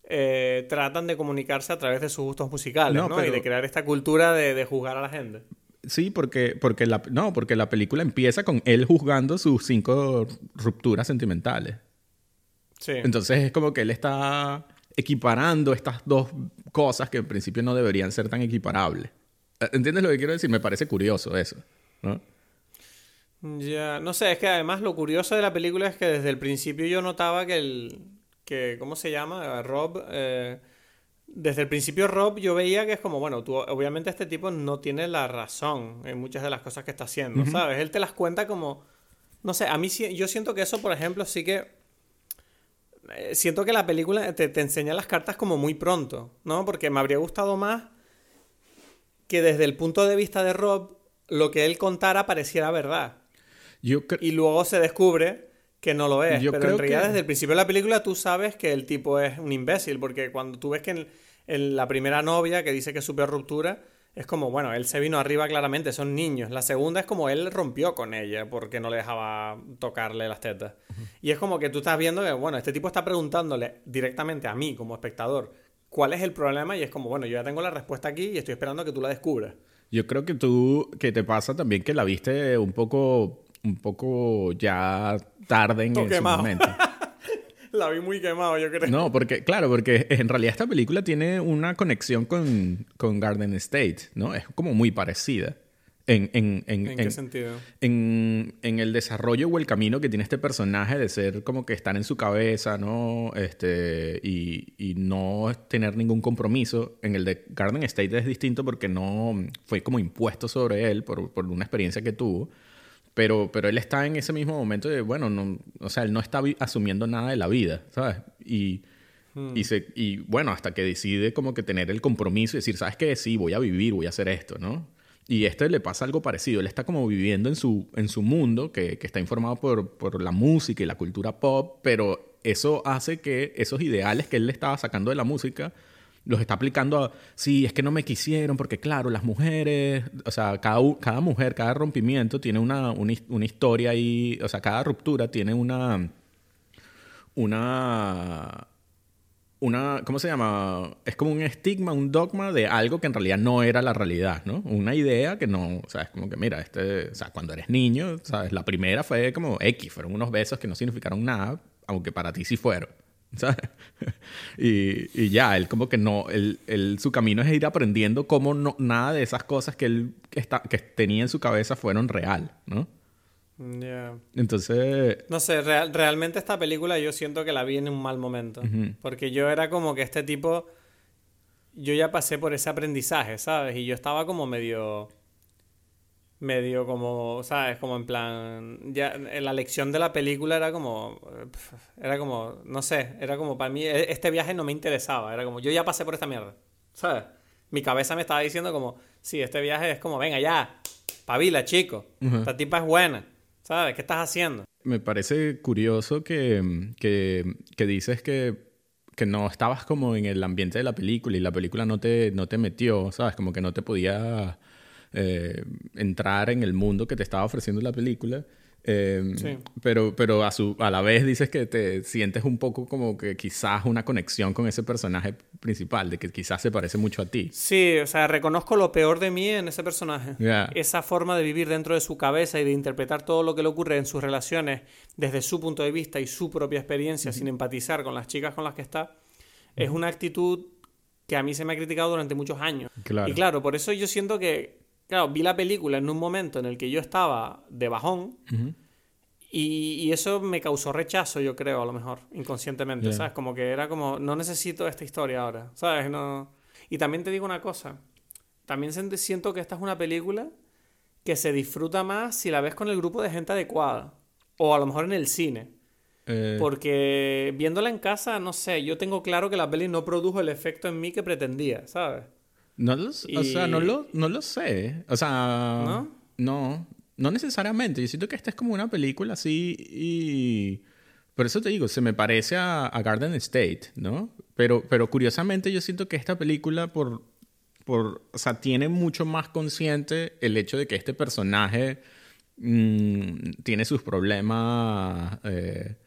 eh, tratan de comunicarse a través de sus gustos musicales, ¿no? Y de crear esta cultura de, de juzgar a la gente. Sí, porque, porque, la, no, porque la película empieza con él juzgando sus cinco rupturas sentimentales. Sí. Entonces es como que él está equiparando estas dos cosas que en principio no deberían ser tan equiparables. ¿Entiendes lo que quiero decir? Me parece curioso eso, ¿no? Ya, no sé, es que además lo curioso de la película es que desde el principio yo notaba que el... que ¿Cómo se llama? Rob... Eh, desde el principio Rob yo veía que es como, bueno, tú obviamente este tipo no tiene la razón en muchas de las cosas que está haciendo, ¿sabes? Él te las cuenta como, no sé, a mí yo siento que eso, por ejemplo, sí que... Eh, siento que la película te, te enseña las cartas como muy pronto, ¿no? Porque me habría gustado más que desde el punto de vista de Rob, lo que él contara pareciera verdad. Yo y luego se descubre que no lo es. pero en realidad, desde el principio de la película, tú sabes que el tipo es un imbécil, porque cuando tú ves que en, la primera novia que dice que super ruptura, es como, bueno, él se vino arriba claramente, son niños. La segunda es como él rompió con ella porque no le dejaba tocarle las tetas. Y es como que tú estás viendo que, bueno, este tipo está preguntándole directamente a mí como espectador cuál es el problema y es como, bueno, yo ya tengo la respuesta aquí y estoy esperando que tú la descubras. Yo creo que tú, que te pasa también que la viste un poco un poco ya tarde en, su momento. la vi muy quemado, yo creo. No, porque, claro, porque en realidad esta película tiene una conexión con, con Garden State, ¿no? Es como muy parecida. En, en, en, ¿En qué sentido? En, el desarrollo o el camino que tiene este personaje de ser como que estar en su cabeza, ¿no? Este, y, y no tener ningún compromiso. En el de Garden State es distinto porque no fue como impuesto sobre él por, por una experiencia que tuvo. Pero, pero él está en ese mismo momento de, bueno, no, o sea, él no está asumiendo nada de la vida, ¿sabes? Y, hmm. y, se, y bueno, hasta que decide como que tener el compromiso y decir, ¿sabes qué? Sí, voy a vivir, voy a hacer esto, ¿no? Y este le pasa algo parecido. Él está como viviendo en su, en su mundo, que, que está informado por, por la música y la cultura pop, pero eso hace que esos ideales que él le estaba sacando de la música los está aplicando a, sí, es que no me quisieron, porque claro, las mujeres, o sea, cada, cada mujer, cada rompimiento tiene una, una, historia ahí, o sea, cada ruptura tiene una, una, una, ¿cómo se llama? Es como un estigma, un dogma de algo que en realidad no era la realidad, ¿no? Una idea que no, o sea, es como que, mira, este, o sea, cuando eres niño, ¿sabes? La primera fue como X, fueron unos besos que no significaron nada, aunque para ti sí fueron. Y, y, ya, él como que no, él, su camino es ir aprendiendo cómo no, nada de esas cosas que él está, que tenía en su cabeza fueron real, ¿no? Ya. Entonces... No sé, realmente esta película yo siento que la vi en un mal momento. Porque yo era como que este tipo... Yo ya pasé por ese aprendizaje, ¿sabes? Y yo estaba como medio medio como, ¿sabes? Como en plan, ya en la lección de la película era como, era como, no sé, era como para mí, e, este viaje no me interesaba, era como, yo ya pasé por esta mierda, ¿sabes? Mi cabeza me estaba diciendo como, sí, este viaje es como, venga ya, pavila, chico, esta tipa es buena, ¿sabes? ¿Qué estás haciendo? Me parece curioso que, que, que dices que que no estabas como en el ambiente de la película y la película no te, no te metió, ¿sabes? Como que no te podía eh, entrar en el mundo que te estaba ofreciendo la película. Eh, pero, pero a, su, a la vez dices que te sientes un poco como que quizás una conexión con ese personaje principal, de que quizás se parece mucho a ti. Sí, o sea, reconozco lo peor de mí en ese personaje. Esa forma de vivir dentro de su cabeza y de interpretar todo lo que le ocurre en sus relaciones desde su punto de vista y su propia experiencia, sin empatizar con las chicas con las que está, es una actitud que a mí se me ha criticado durante muchos años. Y claro, por eso yo siento que claro, vi la película en un momento en el que yo estaba de bajón y, eso me causó rechazo, yo creo, a lo mejor, inconscientemente, ¿sabes? Como que era como, no necesito esta historia ahora, ¿sabes? No... Y también te digo una cosa, también siento que esta es una película que se disfruta más si la ves con el grupo de gente adecuada, o a lo mejor en el cine. Eh. Porque viéndola en casa, no sé, yo tengo claro que la peli no produjo el efecto en mí que pretendía, ¿sabes? No lo, O sea, no lo, no lo sé. O sea, ¿No? No. no necesariamente. Yo siento que esta es como una película así y... Por eso te digo, se me parece a, Garden State, ¿no? Pero, pero curiosamente yo siento que esta película, por, por, o sea, tiene mucho más consciente el hecho de que este personaje mm, tiene sus problemas, eh,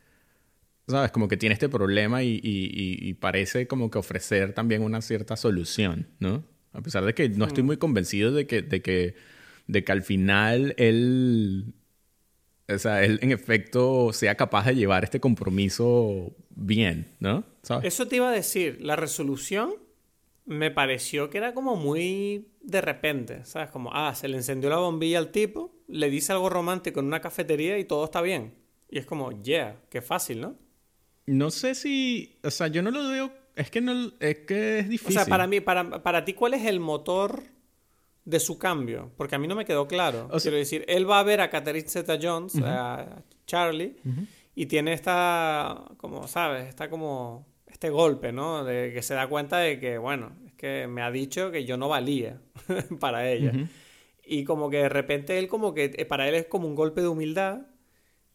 ¿sabes? Como que tiene este problema y, y, parece como que ofrecer también una cierta solución, ¿no? A pesar de que no estoy mm. muy convencido de que, de que, de que al final él o sea, él en efecto sea capaz de llevar este compromiso bien, ¿no? Eso te iba a decir, la resolución me pareció que era como muy de repente, ¿sabes? Como, ah, se le encendió la bombilla al tipo, le dice algo romántico en una cafetería y todo está bien. Y es como, yeah, qué fácil, ¿no? No sé si, o sea, yo no lo veo, es que no, es que es difícil. O sea, para mí, para, para ti, ¿cuál es el motor de su cambio? Porque a mí no me quedó claro. Quiero decir, él va a ver a Catherine Zeta-Jones, a Charlie, y tiene esta, como sabes, está como este golpe, ¿no? De que se da cuenta de que, bueno, es que me ha dicho que yo no valía para ella. Y como que de repente él como que, eh, para él es como un golpe de humildad.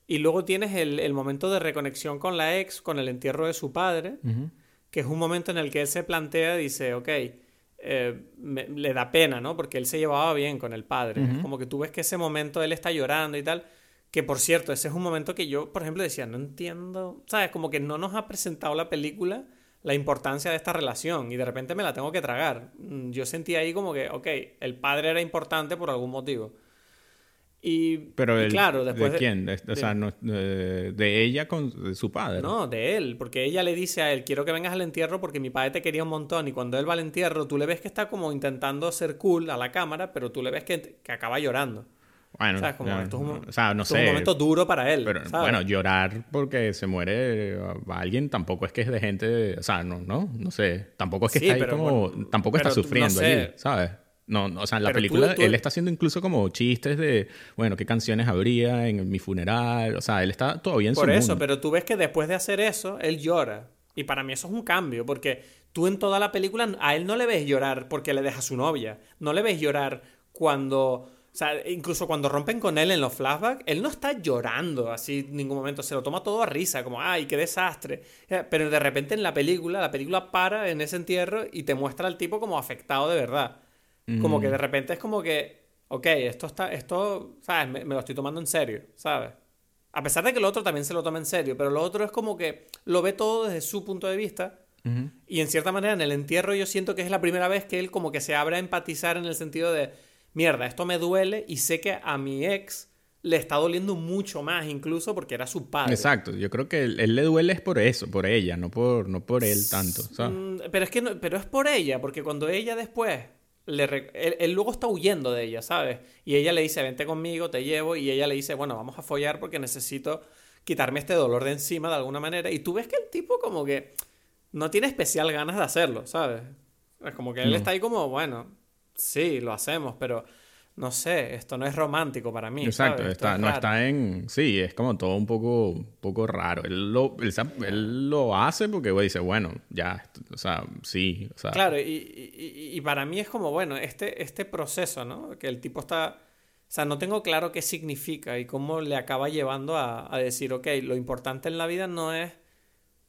Y luego tienes el, momento de reconexión con la ex, con el entierro de su padre, que es un momento en el que él se plantea, dice, ok, eh, le da pena, ¿no? Porque él se llevaba bien con el padre. Como que tú ves que ese momento él está llorando y tal. Que por cierto, ese es un momento que yo, por ejemplo, decía, no entiendo. ¿Sabes? Como que no nos ha presentado la película la importancia de esta relación y de repente me la tengo que tragar. Mm, yo sentí ahí como que, ok, el padre era importante por algún motivo. Y, Pero claro, después ¿de quién? De, o sea, de, ella con su padre. No, de él, porque ella le dice a él, quiero que vengas al entierro porque mi padre te quería un montón y cuando él va al entierro tú le ves que está como intentando ser cool a la cámara, pero tú le ves que, que acaba llorando. Bueno, ¿sabes? Como, esto es un, o sea, no sé, un momento duro para él. Pero bueno, llorar porque se muere alguien tampoco es que es de gente, o sea, no, no, no sé, tampoco es que está ahí como, tampoco está sufriendo allí, ¿sabes? No, o sea, en la película él está haciendo incluso como chistes de, bueno, qué canciones habría en mi funeral. O sea, él está todavía en Por eso, pero tú ves que después de hacer eso, él llora. Y para mí eso es un cambio, porque tú en toda la película a él no le ves llorar porque le deja a su novia. No le ves llorar cuando... O sea, incluso cuando rompen con él en los flashbacks, él no está llorando así en ningún momento. Se lo toma todo a risa, como, ay, qué desastre. Eh, pero de repente en la película, la película para en ese entierro y te muestra al tipo como afectado de verdad. Como que de repente es como que, ok, esto está, esto, ¿sabes? Me, lo estoy tomando en serio, ¿sabes? A pesar de que el otro también se lo toma en serio, pero lo otro es como que lo ve todo desde su punto de vista. Y en cierta manera en el entierro yo siento que es la primera vez que él como que se abre a empatizar en el sentido de, mierda, esto me duele y sé que a mi ex le está doliendo mucho más incluso porque era su padre. Exacto, yo creo que él, le duele es por eso, por ella, no por, no por él tanto. Mm, pero es que no, pero es por ella, porque cuando ella después él, luego está huyendo de ella, ¿sabes? Y ella le dice, vente conmigo, te llevo, y ella le dice, bueno, vamos a follar porque necesito quitarme este dolor de encima de alguna manera. Y tú ves que el tipo como que no tiene especial ganas de hacerlo, ¿sabes? Es como que él está ahí como, bueno, sí, lo hacemos, pero no sé, esto no es romántico para mí. Exacto, Está, no está en... Sí, es como todo un poco, poco raro. Él lo, él, lo hace porque dice, bueno, ya, o sea, sí. O sea. Claro, y, y, para mí es como, bueno, este, este proceso, ¿no? Que el tipo está... O sea, no tengo claro qué significa y cómo le acaba llevando a, a decir, ok, lo importante en la vida no es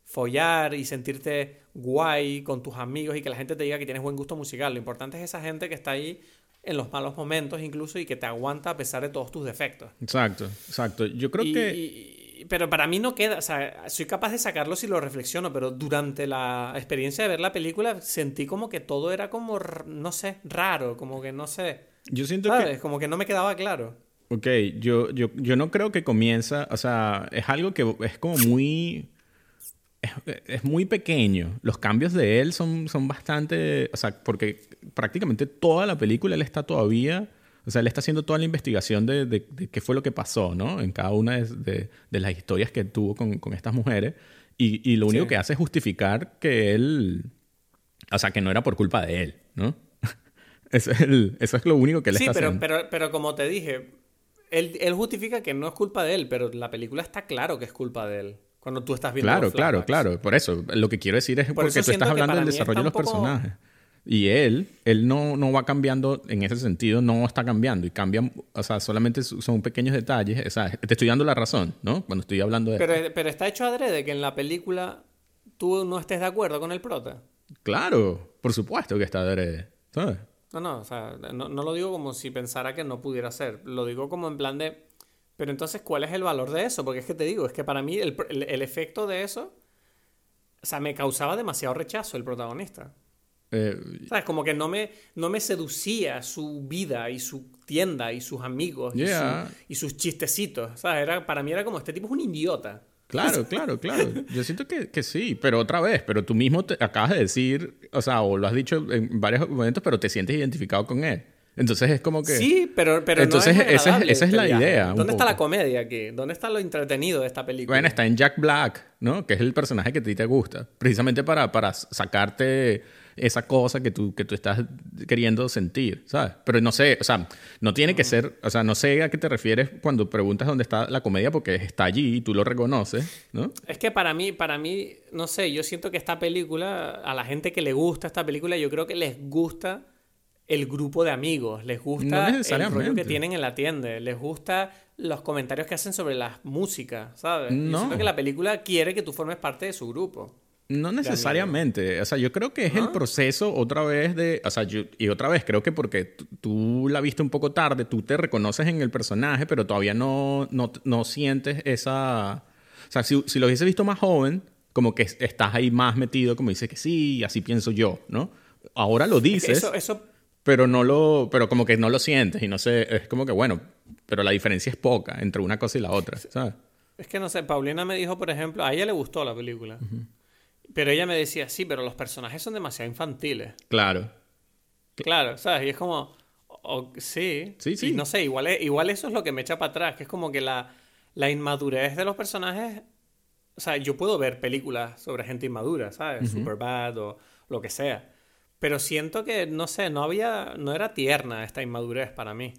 follar y sentirte guay con tus amigos y que la gente te diga que tienes buen gusto musical. Lo importante es esa gente que está ahí en los malos momentos incluso y que te aguanta a pesar de todos tus defectos. Exacto, exacto. Yo creo que... pero para mí no queda, o sea, soy capaz de sacarlo si lo reflexiono, pero durante la experiencia de ver la película sentí como que todo era como, no sé, raro, como que no sé. Yo siento ¿sabes? Como que no me quedaba claro. Ok, yo, yo, yo no creo que comienza, o sea, es algo que es como muy es, muy pequeño. Los cambios de él son, son bastante. O sea, porque prácticamente toda la película él está todavía. O sea, él está haciendo toda la investigación de, de, qué fue lo que pasó, ¿no? En cada una de, de las historias que tuvo con, con estas mujeres. Y, y lo único que hace es justificar que él. O sea, que no era por culpa de él, ¿no? eso, es eso es lo único que él está pero, haciendo. pero, pero como te dije, él, él justifica que no es culpa de él, pero la película está claro que es culpa de él. Cuando tú estás viendo Claro, claro, claro. Por eso, lo que quiero decir es porque tú estás hablando del desarrollo de los personajes. Y él, él no, no va cambiando en ese sentido, no está cambiando y cambia, o sea, solamente son pequeños detalles. O sea, te estoy dando la razón, ¿no? Cuando estoy hablando de... Pero, pero está hecho adrede que en la película tú no estés de acuerdo con el prota. Claro, por supuesto que está adrede, ¿sabes? No, no, o sea, no, lo digo como si pensara que no pudiera ser. Lo digo como en plan de. Pero entonces, ¿cuál es el valor de eso? Porque es que te digo, es que para mí el, el, efecto de eso. O sea, me causaba demasiado rechazo el protagonista. Eh, ¿Sabes? Como que no me, no me seducía su vida y su tienda y sus amigos y, y, sus chistecitos. ¿Sabes? Era, para mí era como, este tipo es un idiota. Claro, claro, claro. Yo siento que, que, sí, pero otra vez, pero tú mismo te acabas de decir, o sea, o lo has dicho en varios momentos, pero te sientes identificado con él. Entonces es como que... Sí, pero, pero Entonces no es esa, es, esa es la idea. ¿Dónde está la comedia aquí? ¿Dónde está lo entretenido de esta película? Bueno, está en Jack Black, ¿no? Que es el personaje que a ti te gusta. Precisamente para, para sacarte esa cosa que tú, que tú estás queriendo sentir, ¿sabes? Pero no sé, o sea, no tiene que ser, o sea, no sé a qué te refieres cuando preguntas dónde está la comedia porque está allí y tú lo reconoces, ¿no? Es que para mí, para mí, no sé, yo siento que esta película, a la gente que le gusta esta película, yo creo que les gusta el grupo de amigos, les gusta el rollo que tienen en la tienda, les gusta los comentarios que hacen sobre la música, ¿sabes? No. Yo siento que la película quiere que tú formes parte de su grupo. No necesariamente. O sea, yo creo que es el proceso otra vez de. O sea, yo, y otra vez, creo que porque tú la viste un poco tarde, tú te reconoces en el personaje, pero todavía no, no, sientes esa. O sea, si, si lo hubiese visto más joven, como que estás ahí más metido, como dices que sí, así pienso yo, ¿no? Ahora lo dices. Eso, eso... Pero no lo. Pero como que no lo sientes y no sé. Es como que bueno, pero la diferencia es poca entre una cosa y la otra, ¿sabes? Es que no sé, Paulina me dijo, por ejemplo, a ella le gustó la película. Pero ella me decía, sí, pero los personajes son demasiado infantiles. Claro. Claro, ¿sabes? Y es como, sí. Sí, sí. no sé, igual, igual eso es lo que me echa para atrás, que es como que la, la inmadurez de los personajes... O sea, yo puedo ver películas sobre gente inmadura, ¿sabes? Superbad o lo que sea. Pero siento que, no sé, no había, no era tierna esta inmadurez para mí.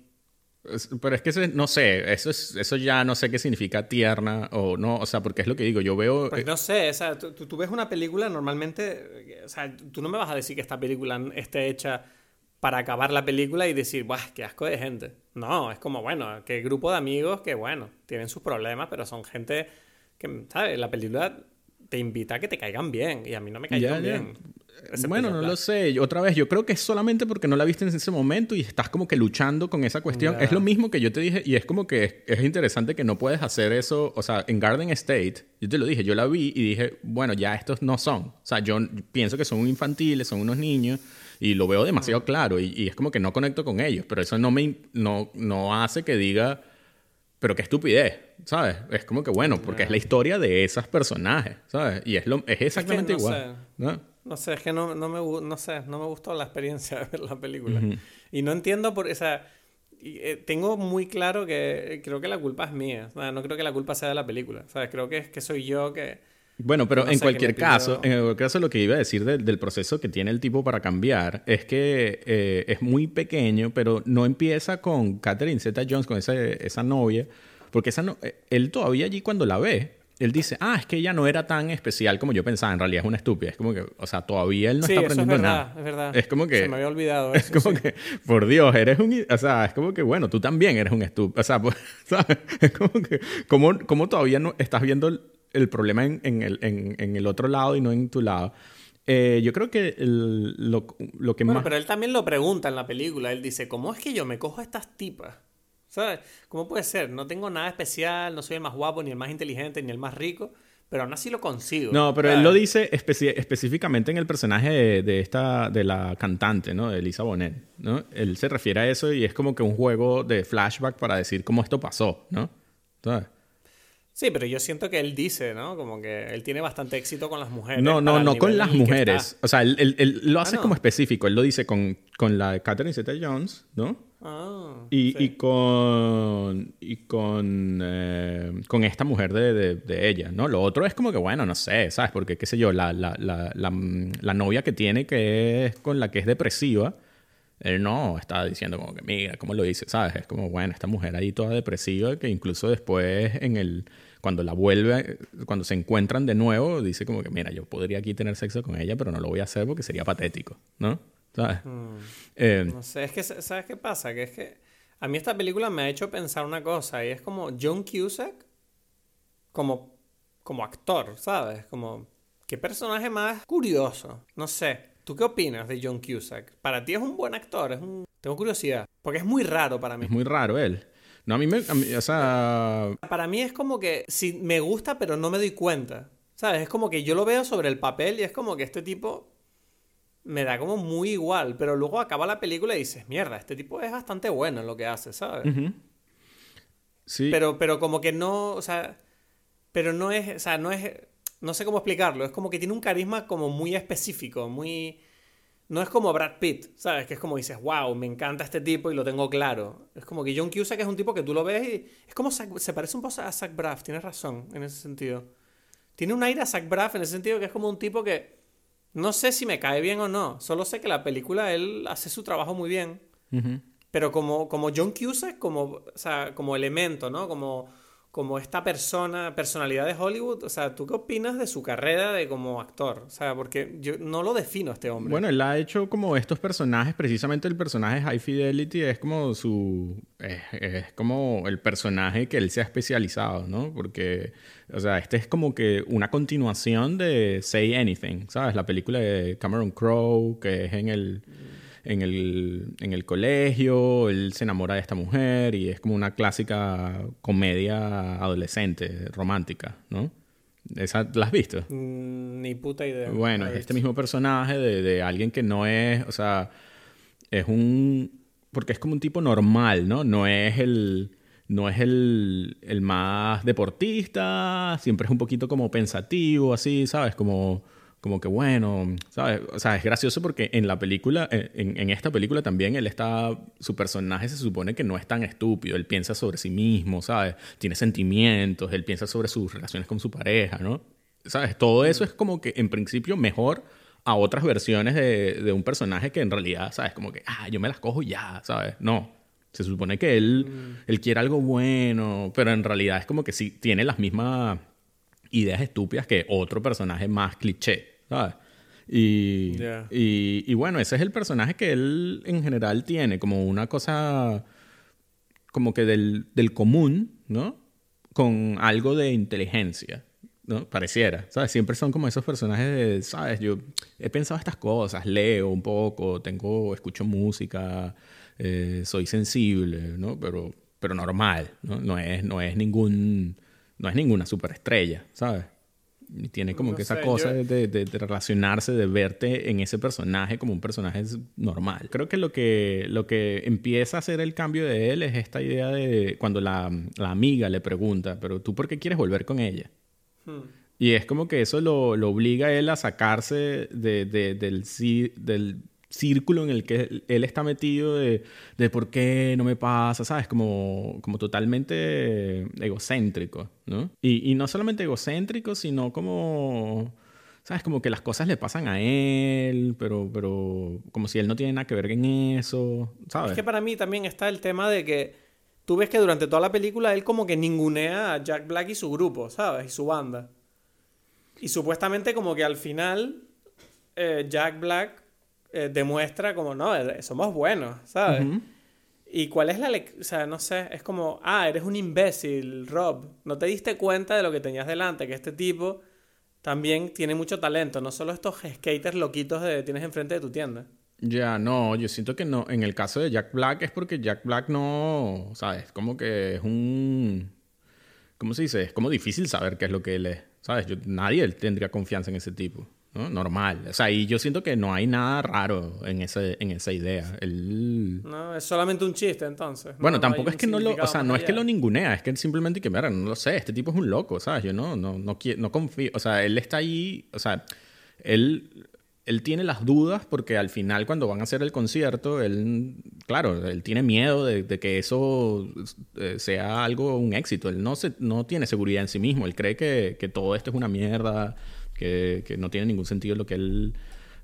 Pero es que no sé, eso, es, eso ya no sé qué significa tierna o no, o sea, porque es lo que digo, yo veo... Pues no sé, o sea, tú, tú, ves una película normalmente, o sea, tú no me vas a decir que esta película esté hecha para acabar la película y decir, ¡buah, qué asco de gente! No, es como, bueno, que grupo de amigos que, bueno, tienen sus problemas, pero son gente que, ¿sabes? La película te invita a que te caigan bien y a mí no me caen bien. Bueno, no lo sé. Otra vez, yo creo que es solamente porque no la viste en ese momento y estás como que luchando con esa cuestión. Es lo mismo que yo te dije y es como que es, interesante que no puedes hacer eso. O sea, en Garden State, yo te lo dije, yo la vi y dije, bueno, ya estos no son. O sea, yo pienso que son infantiles, son unos niños y lo veo demasiado claro y, y es como que no conecto con ellos. Pero eso no me no, no hace que diga pero qué estupidez, ¿sabes? Es como que bueno, porque es la historia de esos personajes, ¿sabes? Y es, lo, es exactamente igual. ¿no? No sé, es que no, no, me, no, sé, no me gustó la experiencia de ver la película. Y no entiendo por... O sea, eh, tengo muy claro que creo que la culpa es mía. no creo que la culpa sea de la película. ¿sabes? Creo que, es que soy yo que... Bueno, pero en cualquier caso, en cualquier caso lo que iba a decir del proceso que tiene el tipo para cambiar es que eh, es muy pequeño, pero no empieza con Catherine Zeta-Jones, con esa, esa novia, porque esa no, eh, él todavía allí cuando la ve, él dice, ah, es que ella no era tan especial como yo pensaba, en realidad es una estúpida. Es como que, o sea, todavía él no está aprendiendo es verdad, Es verdad, es como que... Se me había olvidado eso, Es como que, por Dios, eres un... O sea, es como que, bueno, tú también eres un estúpido. O sea, pues, ¿sabes? Es como que, ¿cómo, cómo todavía no estás viendo el problema en, en, el, en, en, el otro lado y no en tu lado. Eh, yo creo que lo, lo, que bueno, más... pero él también lo pregunta en la película. Él dice, ¿cómo es que yo me cojo a estas tipas? ¿Sabes? ¿Cómo puede ser? No tengo nada especial, no soy el más guapo, ni el más inteligente, ni el más rico, pero aún así lo consigo. No, pero él lo dice específicamente en el personaje de, de, esta, de la cantante, ¿no? De Elisa Bonet, ¿no? Él se refiere a eso y es como que un juego de flashback para decir cómo esto pasó, ¿no? ¿Sabes? Sí, pero yo siento que él dice, ¿no? Como que él tiene bastante éxito con las mujeres. No, no, no con las mujeres. O sea, él, él, lo hace ah, como específico. Él lo dice con, con la Catherine Zeta-Jones, ¿no? Ah, y, y, con y con eh, con esta mujer de, de, ella, ¿no? Lo otro es como que bueno, no sé, ¿sabes? Porque qué sé yo, la, la, la, la, novia que tiene que es con la que es depresiva, él no está diciendo como que mira, ¿cómo lo dice? ¿Sabes? Es como bueno, esta mujer ahí toda depresiva que incluso después en el cuando la vuelve, cuando se encuentran de nuevo, dice como que, mira, yo podría aquí tener sexo con ella, pero no lo voy a hacer porque sería patético, ¿no? ¿sabes? Mm. Eh, No sé, es que, ¿sabes qué pasa? Que es que a mí esta película me ha hecho pensar una cosa y es como John Cusack como, como actor, ¿sabes? Como, ¿qué personaje más curioso? No sé, ¿tú qué opinas de John Cusack? Para ti es un buen actor, es un... Tengo curiosidad, porque es muy raro para mí. es muy raro él. No, a mí me... a mí- o sea... Para mí es como que si me gusta pero no me doy cuenta, ¿sabes? Es como que yo lo veo sobre el papel y es como que este tipo me da como muy igual, pero luego acaba la película y dices, mierda, este tipo es bastante bueno en lo que hace, ¿sabes? Sí. Pero, pero como que no, o sea, pero no es, o sea, no es, no sé cómo explicarlo, es como que tiene un carisma como muy específico, muy, no es como Brad Pitt, ¿sabes? Que es como dices, wow, me encanta este tipo y lo tengo claro. Es como que John Cusack es un tipo que tú lo ves y es como, se parece un poco a Zach Braff, tienes razón en ese sentido. Tiene un aire a Zach Braff en ese sentido que es como un tipo que no sé si me cae bien o no, solo sé que la película él hace su trabajo muy bien. Pero como, como John Cusack, como, o sea, como elemento, ¿no? Como, como esta persona, personalidad de Hollywood, o sea, ¿tú qué opinas de su carrera de como actor? O sea, porque yo no lo defino a este hombre. Bueno, él ha hecho como estos personajes, precisamente el personaje High Fidelity es como su... Es, es como el personaje que él se ha especializado, ¿no? Porque, o sea, este es como que una continuación de Say Anything, ¿sabes? La película de Cameron Crowe, que es en el... En el, en el colegio, él se enamora de esta mujer y es como una clásica comedia adolescente, romántica, ¿no? ¿Esa, ¿La has visto? Mm, Ni puta idea. Bueno, es este mismo personaje de, de alguien que no es, o sea, es un, porque es como un tipo normal, ¿no? No es el, no es el, el más deportista, siempre es un poquito como pensativo, así, ¿sabes? Como, como que bueno, ¿sabes? O sea, es gracioso porque en la película, en, en esta película también él está, su personaje se supone que no es tan estúpido, él piensa sobre sí mismo, ¿sabes? Tiene sentimientos, él piensa sobre sus relaciones con su pareja, ¿no? ¿Sabes? Todo eso es como que en principio mejor a otras versiones de, de un personaje que en realidad, ¿sabes? Como que, ah, yo me las cojo ya, ¿sabes? No. Se supone que él, él quiere algo bueno, pero en realidad es como que sí tiene las mismas ideas estúpidas que otro personaje más cliché, ¿sabes? Y, y, y bueno, ese es el personaje que él en general tiene, como una cosa como que del, del común, ¿no? Con algo de inteligencia, ¿no? Pareciera, ¿sabes? Siempre son como esos personajes de, ¿sabes? Yo he pensado estas cosas, leo un poco, tengo, escucho música, eh, soy sensible, ¿no? Pero, pero normal, ¿no? No es, no es ningún, no es ninguna superestrella, ¿sabes? Y tiene como No que esa cosa yo- de, de- de relacionarse, de verte en ese personaje como un personaje normal. Creo que lo que, lo que empieza a hacer el cambio de él es esta idea de cuando la, la amiga le pregunta, pero tú por qué quieres volver con ella? Hmm. Y es como que eso lo, lo obliga a él a sacarse de- de- del, del círculo en el que él- está metido de, de por qué no me pasa, ¿sabes? Como, como totalmente egocéntrico, ¿no? Y, y no solamente egocéntrico, sino como... ¿Sabes? Como que las cosas le pasan a él, pero, pero como si él no tiene nada que ver en eso, ¿sabes? Es que para mí también está el tema de que tú ves que durante toda la película él como que ningunea a Jack Black y su grupo, ¿sabes? Y su banda. Y supuestamente como que al final eh, Jack Black eh, demuestra como, no, eh, somos buenos, ¿sabes? ¿Y cuál es la... lec- O sea, no sé, es como, ah, eres un imbécil, Rob. No te diste cuenta de lo que tenías delante, que este tipo también tiene mucho talento, no solo estos skaters loquitos que tienes enfrente de tu tienda. Ya, no, yo siento que no. En el caso de Jack Black es porque Jack Black no, ¿sabes? Como que es un... ¿Cómo se dice? Es como difícil saber qué es lo que él es, ¿sabes? Yo, nadie tendría confianza en ese tipo, ¿no? Normal. O sea, y yo siento que no hay nada raro en, ese, en esa idea. Él... No, es solamente un chiste entonces. No, Bueno, no tampoco es que no lo, o sea, no es que lo ningunea, es que simplemente que, mira, no lo sé, este tipo es un loco, ¿sabes? Yo no, no, no, quiero, no confío, o sea, él está ahí, o sea, él, él tiene las dudas porque al final cuando van a hacer el concierto, él, claro, él tiene miedo de, de que eso eh, sea algo, un éxito, él no, se, no tiene seguridad en sí mismo, él cree que, que todo esto es una mierda, que, que no tiene ningún sentido lo que él,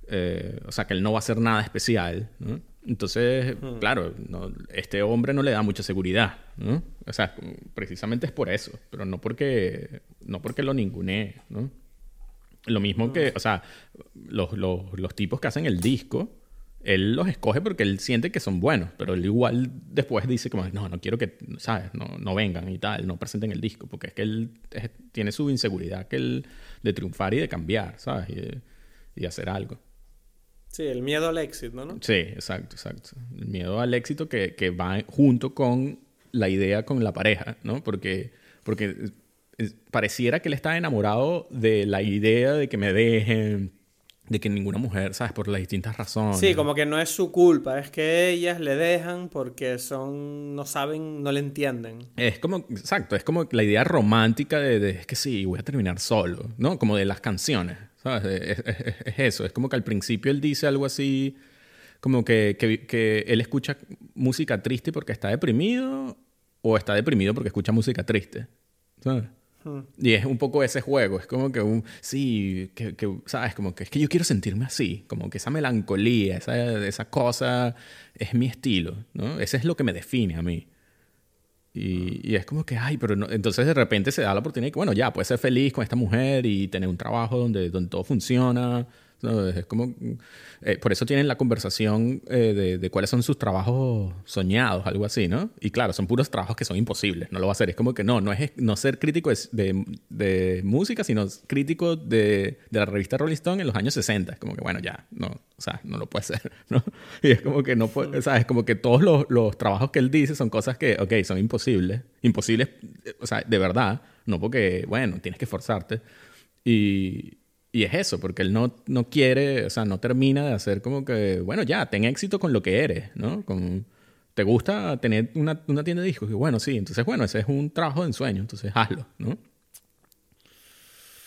eh, o sea, que él no va a hacer nada especial, ¿no? Entonces, claro, no- este hombre no le da mucha seguridad, ¿no? O sea, precisamente es por eso, pero no porque, no porque lo ningunee, ¿no? Lo mismo que, o sea, los, los, los tipos que hacen el disco, él los escoge porque él siente que son buenos, pero él igual después dice como, no, no quiero que, ¿sabes? No, no vengan y tal, no presenten el disco, porque es que él tiene su inseguridad que él, de triunfar y de cambiar, ¿sabes? Y, y, hacer algo. Sí, el miedo al éxito, ¿no? Sí, exacto, exacto. El miedo al éxito que, que va junto con la idea con la pareja, ¿no? Porque, porque pareciera que él está enamorado de la idea de que me dejen, de que ninguna mujer, ¿sabes? Por las distintas razones. Sí, como que no es su culpa, es que ellas le dejan porque son, no saben, no le entienden. Es como, exacto, es como la idea romántica de, es que sí, voy a terminar solo, ¿no? Como de las canciones, ¿sabes? Es, eso, es como que al principio él dice algo así, como que, que, que él escucha música triste porque está deprimido o está deprimido porque escucha música triste, ¿sabes? Y es un poco ese juego, es como que un, sí, que, ¿sabes? Como que es que yo quiero sentirme así, como que esa melancolía, esa, esa cosa es mi estilo, ¿no? Ese es lo que me define a mí. Y, y, es como que, ay, pero no, entonces de repente se da la oportunidad de que, bueno, ya, puedes ser feliz con esta mujer y tener un trabajo donde, donde todo funciona, es como, eh, por eso tienen la conversación eh, de, cuáles son sus trabajos soñados, algo así, ¿no? Y claro, son puros trabajos que son imposibles, no lo va a hacer. Es como que no, no es no ser crítico de, de música, sino crítico de, de, la revista Rolling Stone en los años 60. Es como que, bueno, ya, no, o sea, no lo puede ser, ¿no? Y es como que no puede, o sea, es como que todos los, los trabajos que él dice son cosas que, ok, son imposibles, imposibles, o sea, de verdad, no porque, bueno, tienes que esforzarte. Y, y es eso, porque él no, no quiere, o sea, no termina de hacer como que, bueno, ya, ten éxito con lo que eres, ¿no? Con, ¿Te gusta tener una, una tienda de discos? Y bueno, sí, entonces, bueno, ese es un trabajo de ensueño, entonces hazlo, ¿no?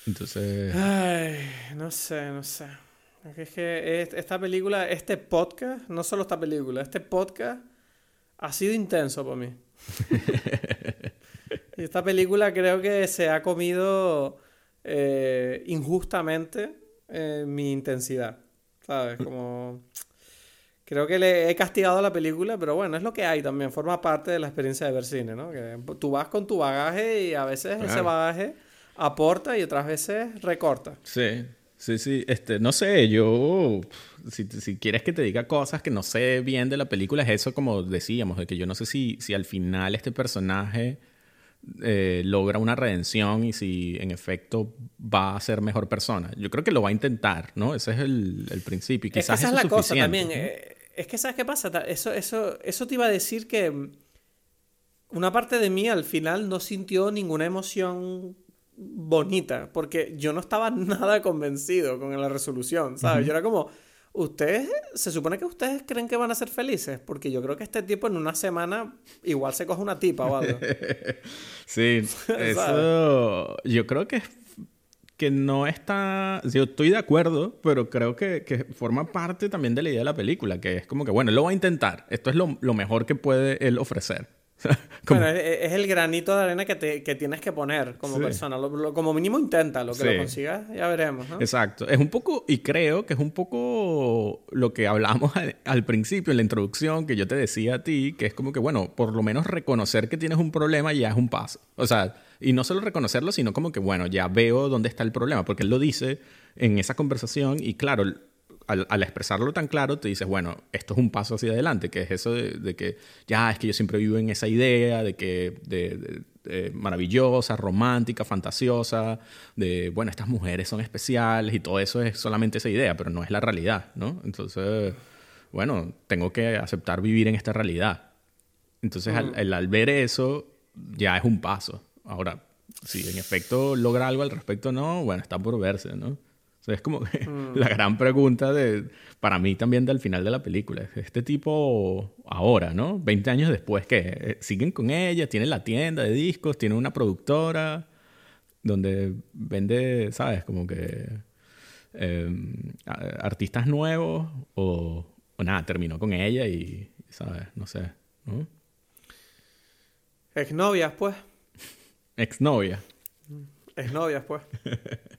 Entonces... Ay, no sé, no sé. Es que esta película, este podcast, no solo esta película, este podcast ha sido intenso para mí. y esta película creo que se ha comido eh, injustamente eh, mi intensidad. ¿Sabes? Como... Creo que le he castigado a la película, pero bueno, es lo que hay también, forma parte de la experiencia de ver cine, ¿no? Que tú vas con tu bagaje y a veces ese bagaje aporta y otras veces recorta. Sí, sí, sí. Este, no sé, yo, si, si, quieres que te diga cosas que no sé bien de la película, es eso como decíamos, de que yo no sé si, si al final este personaje eh, logra una redención y si en efecto va a ser mejor persona. Yo creo que lo va a intentar, ¿no? Ese es el, el principio. quizás es esa es, la cosa también. Eh, es que, ¿sabes qué pasa? Eso, eso, eso te iba a decir que una parte de mí al final no sintió ninguna emoción bonita, porque yo no estaba nada convencido con la resolución, ¿sabes? Yo era como ¿Ustedes, se supone que ustedes creen que van a ser felices? Porque yo creo que este tipo en una semana igual se coge una tipa o algo. sí, eso yo creo que, que no está... Yo estoy de acuerdo, pero creo que, que, forma parte también de la idea de la película, que es como que, bueno, él lo va a intentar. Esto es lo, lo mejor que puede él ofrecer. Bueno, es, el granito de arena que, te, que tienes que poner como persona. como mínimo intenta, lo que lo consigas, ya veremos. Exacto. Es un poco, y creo que es un poco lo que hablamos al, principio, en la introducción, que yo te decía a ti, que es como que, bueno, por lo menos reconocer que tienes un problema ya es un paso. O sea, y no solo reconocerlo, sino como que, bueno, ya veo dónde está el problema, porque él lo dice en esa conversación y claro, al, expresarlo tan claro, te dices, bueno, esto es un paso hacia adelante, que es eso de, que ya es que yo siempre vivo en esa idea de que de, maravillosa, romántica, fantasiosa, de, bueno, estas mujeres son especiales y todo eso es solamente esa idea, pero no es la realidad, ¿no? Entonces, bueno, tengo que aceptar vivir en esta realidad. Entonces, al, al ver eso, ya es un paso. Ahora, si en efecto logra algo al respecto, no, bueno, está por verse, ¿no? Es como mm. la gran pregunta de, para mí también del final de la película. Este tipo ahora, ¿no? 20 años después, que eh, siguen con ella, tienen la tienda de discos, tienen una productora donde vende, ¿sabes? Como que em, artistas nuevos o, o, nada, terminó con ella y, ¿sabes? No sé, ¿no? Exnovias, pues. Exnovia. Exnovias, pues.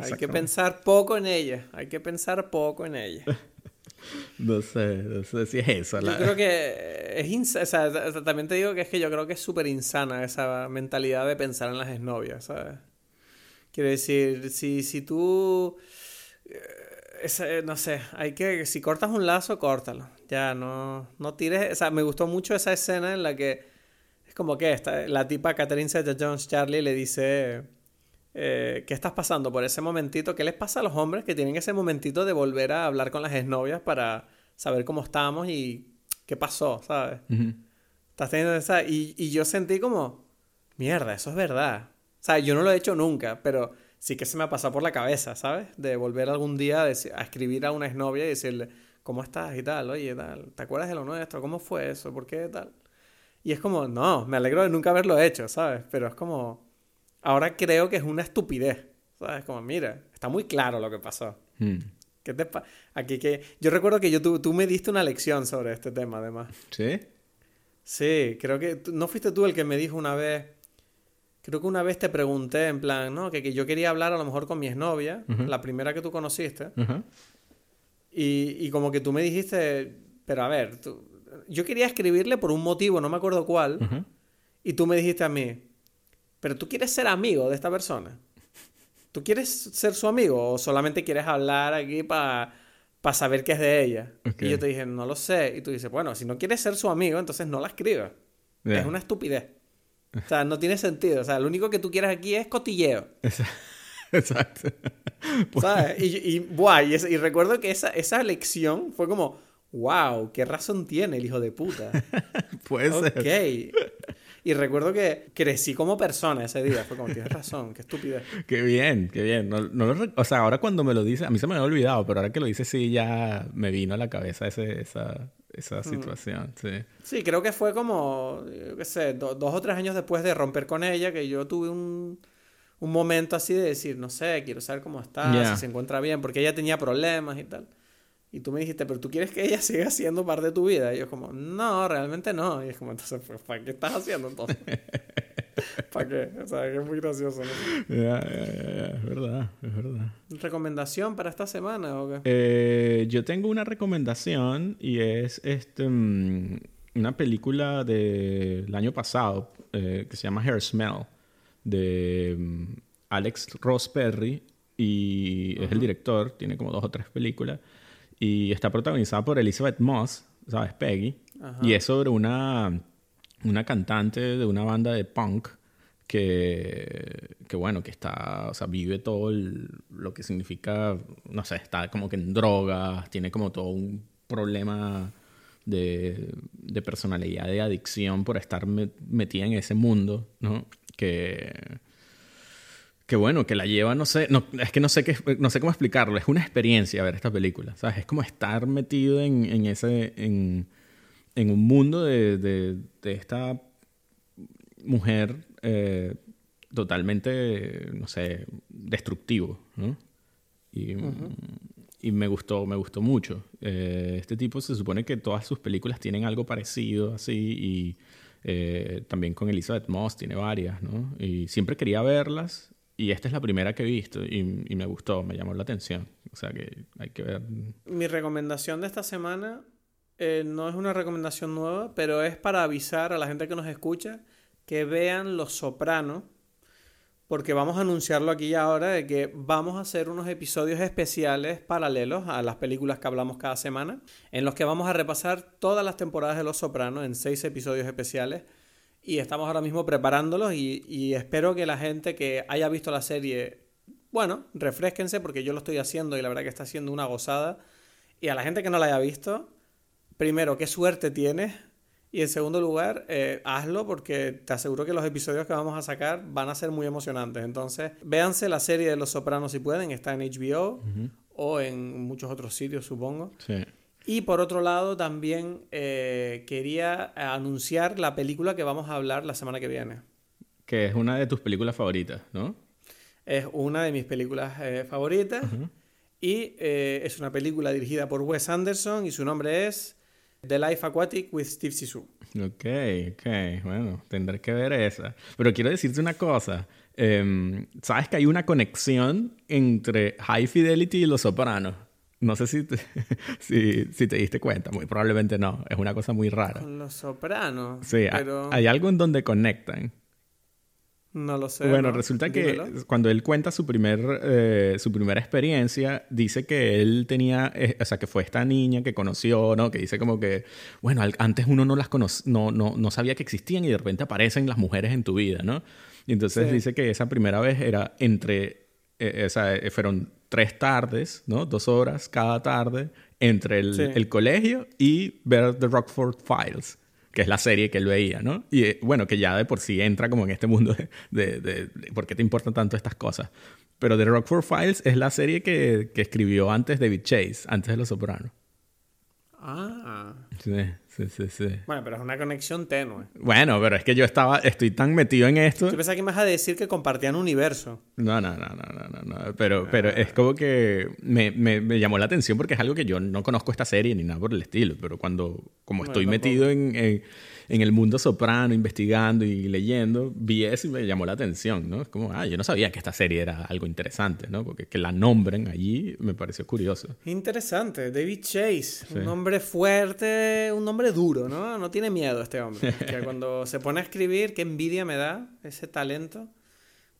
Hay que pensar poco en ella. Hay que pensar poco en ella. no sé, no sé si es eso. Yo creo que es insana. O sea, también te digo que es que yo creo que es súper insana esa mentalidad de pensar en las exnovias, ¿sabes? Quiero decir, si, si tú. Eh, ese, no sé, hay que, si cortas un lazo, córtalo. Ya, no, no tires, o sea, me gustó mucho esa escena en la que es como que esta, la tipa Catherine Zeta-Jones, Charlie, le dice, eh, ¿qué estás pasando por ese momentito? ¿Qué les pasa a los hombres que tienen ese momentito de volver a hablar con las exnovias para saber cómo estamos y qué pasó, ¿sabes? Estás teniendo esa, y, y yo sentí como, mierda, eso es verdad. O sea, yo no lo he hecho nunca, pero sí que se me ha pasado por la cabeza, ¿sabes? De volver algún día a, escribir a una exnovia y decirle, ¿cómo estás? y tal, oye, tal, ¿te acuerdas de lo nuestro? ¿Cómo fue eso? ¿Por qué tal? Y es como, no, me alegro de nunca haberlo hecho, ¿sabes? Pero es como, ahora creo que es una estupidez, ¿sabes? Como, mira, está muy claro lo que pasó. Hmm. ¿Qué te Aquí que yo recuerdo que yo tú, tú me diste una lección sobre este tema, además. ¿Sí? Sí, creo que no fuiste tú el que me dijo una vez Creo que una vez te pregunté en plan, ¿no? Que, que yo quería hablar a lo mejor con mi exnovia, la primera que tú conociste. y, y, como que tú me dijiste, pero a ver, yo quería escribirle por un motivo, no me acuerdo cuál. Y tú me dijiste a mí, pero tú quieres ser amigo de esta persona. ¿Tú quieres ser su amigo o solamente quieres hablar aquí para saber qué es de ella? Y yo te dije, no lo sé. Y tú dices, bueno, si no quieres ser su amigo, entonces no la escribas. Es una estupidez. O sea, no tiene sentido. O sea, lo único que tú quieres aquí es cotilleo. Exacto. ¿Sabes? Y, y, y, recuerdo que esa, esa lección fue como, wow, qué razón tiene el hijo de puta. Puede ser. Y recuerdo que crecí como persona ese día. Fue como, tienes razón, qué estupidez. Qué bien, qué bien. No, no o sea, ahora cuando me lo dice, a mí se me había olvidado, pero ahora que lo dice sí ya me vino a la cabeza ese, esa, esa situación, sí. Sí, creo que fue como, yo qué sé, dos o tres años después de romper con ella, que yo tuve un, un momento así de decir, no sé, quiero saber cómo está, si se encuentra bien, porque ella tenía problemas y tal. Y tú me dijiste, pero tú quieres que ella siga siendo parte de tu vida. Y yo como, no, realmente no. Y es como, entonces, pues, ¿para qué estás haciendo entonces? ¿Para qué? O sea, que es muy gracioso. ¿no? Ya, ya, ya, es verdad, es verdad. ¿Recomendación para esta semana o qué? Eh, yo tengo una recomendación y es este, mm, una película del año pasado eh, que se llama Hair Smell de mm, Alex Ross Perry y es el director, tiene como dos o tres películas y está protagonizada por Elizabeth Moss, ¿sabes? Peggy. Y es sobre una, una cantante de una banda de punk que, que bueno, que está, o sea, vive todo lo que significa, no sé, está como que en drogas, tiene como todo un problema de, de personalidad, de adicción por estar metida en ese mundo, ¿no? Que, que bueno, que la lleva, no sé, no, es que no sé, qué, no sé cómo explicarlo, es una experiencia ver esta película, ¿sabes? Es como estar metido en, en ese, en, en, un mundo de, de, de esta mujer eh, totalmente, no sé, destructivo, ¿no? Y, y me gustó, me gustó mucho. Eh, este tipo se supone que todas sus películas tienen algo parecido, así, y eh, también con Elizabeth Moss tiene varias, ¿no? Y siempre quería verlas y esta es la primera que he visto y, me gustó, me llamó la atención. O sea que hay que ver. Mi recomendación de esta semana eh, no es una recomendación nueva, pero es para avisar a la gente que nos escucha que vean Los Sopranos, porque vamos a anunciarlo aquí y ahora de que vamos a hacer unos episodios especiales paralelos a las películas que hablamos cada semana, en los que vamos a repasar todas las temporadas de Los Sopranos en seis episodios especiales y estamos ahora mismo preparándolos y, espero que la gente que haya visto la serie, bueno, refresquense porque yo lo estoy haciendo y la verdad que está siendo una gozada. Y a la gente que no la haya visto, primero, qué suerte tienes. Y en segundo lugar, eh, hazlo porque te aseguro que los episodios que vamos a sacar van a ser muy emocionantes. Entonces, véanse la serie de Los Sopranos si pueden, está en HBO o en muchos otros sitios, supongo. Sí. Y por otro lado, también eh, quería anunciar la película que vamos a hablar la semana que viene. Que es una de tus películas favoritas, ¿no? Es una de mis películas eh, favoritas. Y eh, es una película dirigida por Wes Anderson y su nombre es The Life Aquatic with Steve Zissou. Ok, ok. Bueno, tendré que ver esa. Pero quiero decirte una cosa. Em, ¿Sabes que hay una conexión entre High Fidelity y Los Sopranos? No sé si te, si, te diste cuenta, muy probablemente no. Es una cosa muy rara. Con los sopranos. Sí, hay algo en donde conectan. No lo sé. Bueno, ¿no? resulta que Dímelo. cuando él cuenta su, primer, eh, su primera experiencia, dice que él tenía, eh, o sea, que fue esta niña que conoció, ¿no? Que dice como que, bueno, al- antes uno no las cono no, no, no sabía que existían y de repente aparecen las mujeres en tu vida, ¿no? Y entonces Sí. dice que esa primera vez era entre, eh, o sea, eh, fueron tres tardes, ¿no? Dos horas cada tarde entre el, Sí. el colegio y ver The Rockford Files que es la serie que él veía, ¿no? Y eh, bueno, que ya de por sí entra como en este mundo de, de, de- de por qué te importan tanto estas cosas. Pero The Rockford Files es la serie que, que escribió antes David Chase, antes de Los Sopranos. Ah. Sí, sí, sí, sí. Bueno, pero es una conexión tenue. Bueno, pero es que yo estaba, estoy tan metido en esto. Yo pensaba que me vas a decir que compartían universo. No, no, no, no, no, no, no. Pero, pero es como que me, me, me llamó la atención porque es algo que yo no conozco esta serie ni nada por el estilo. Pero cuando, como estoy metido en, en, en el mundo soprano, investigando y leyendo, vi eso y me llamó la atención, ¿no? Es como, ah, yo no sabía que esta serie era algo interesante, ¿no? Porque que la nombren allí me pareció curioso. Interesante. David Chase. Un hombre fuerte, un hombre duro, ¿no? No tiene miedo este hombre. que cuando se pone a escribir, qué envidia me da ese talento.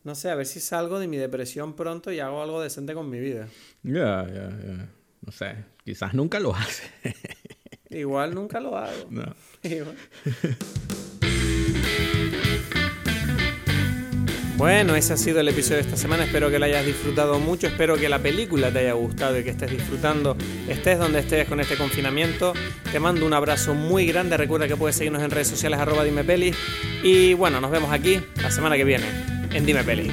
No sé, a ver si salgo de mi depresión pronto y hago algo decente con mi vida. Ya, ya, ya. No sé, quizás nunca lo hace. Igual nunca lo hago. no. Igual. Bueno, ese ha sido el episodio de esta semana. Espero que lo hayas disfrutado mucho. Espero que la película te haya gustado y que estés disfrutando. Estés donde estés con este confinamiento. Te mando un abrazo muy grande. Recuerda que puedes seguirnos en redes sociales arroba Dime Peli. Y bueno, nos vemos aquí la semana que viene en Dime Peli.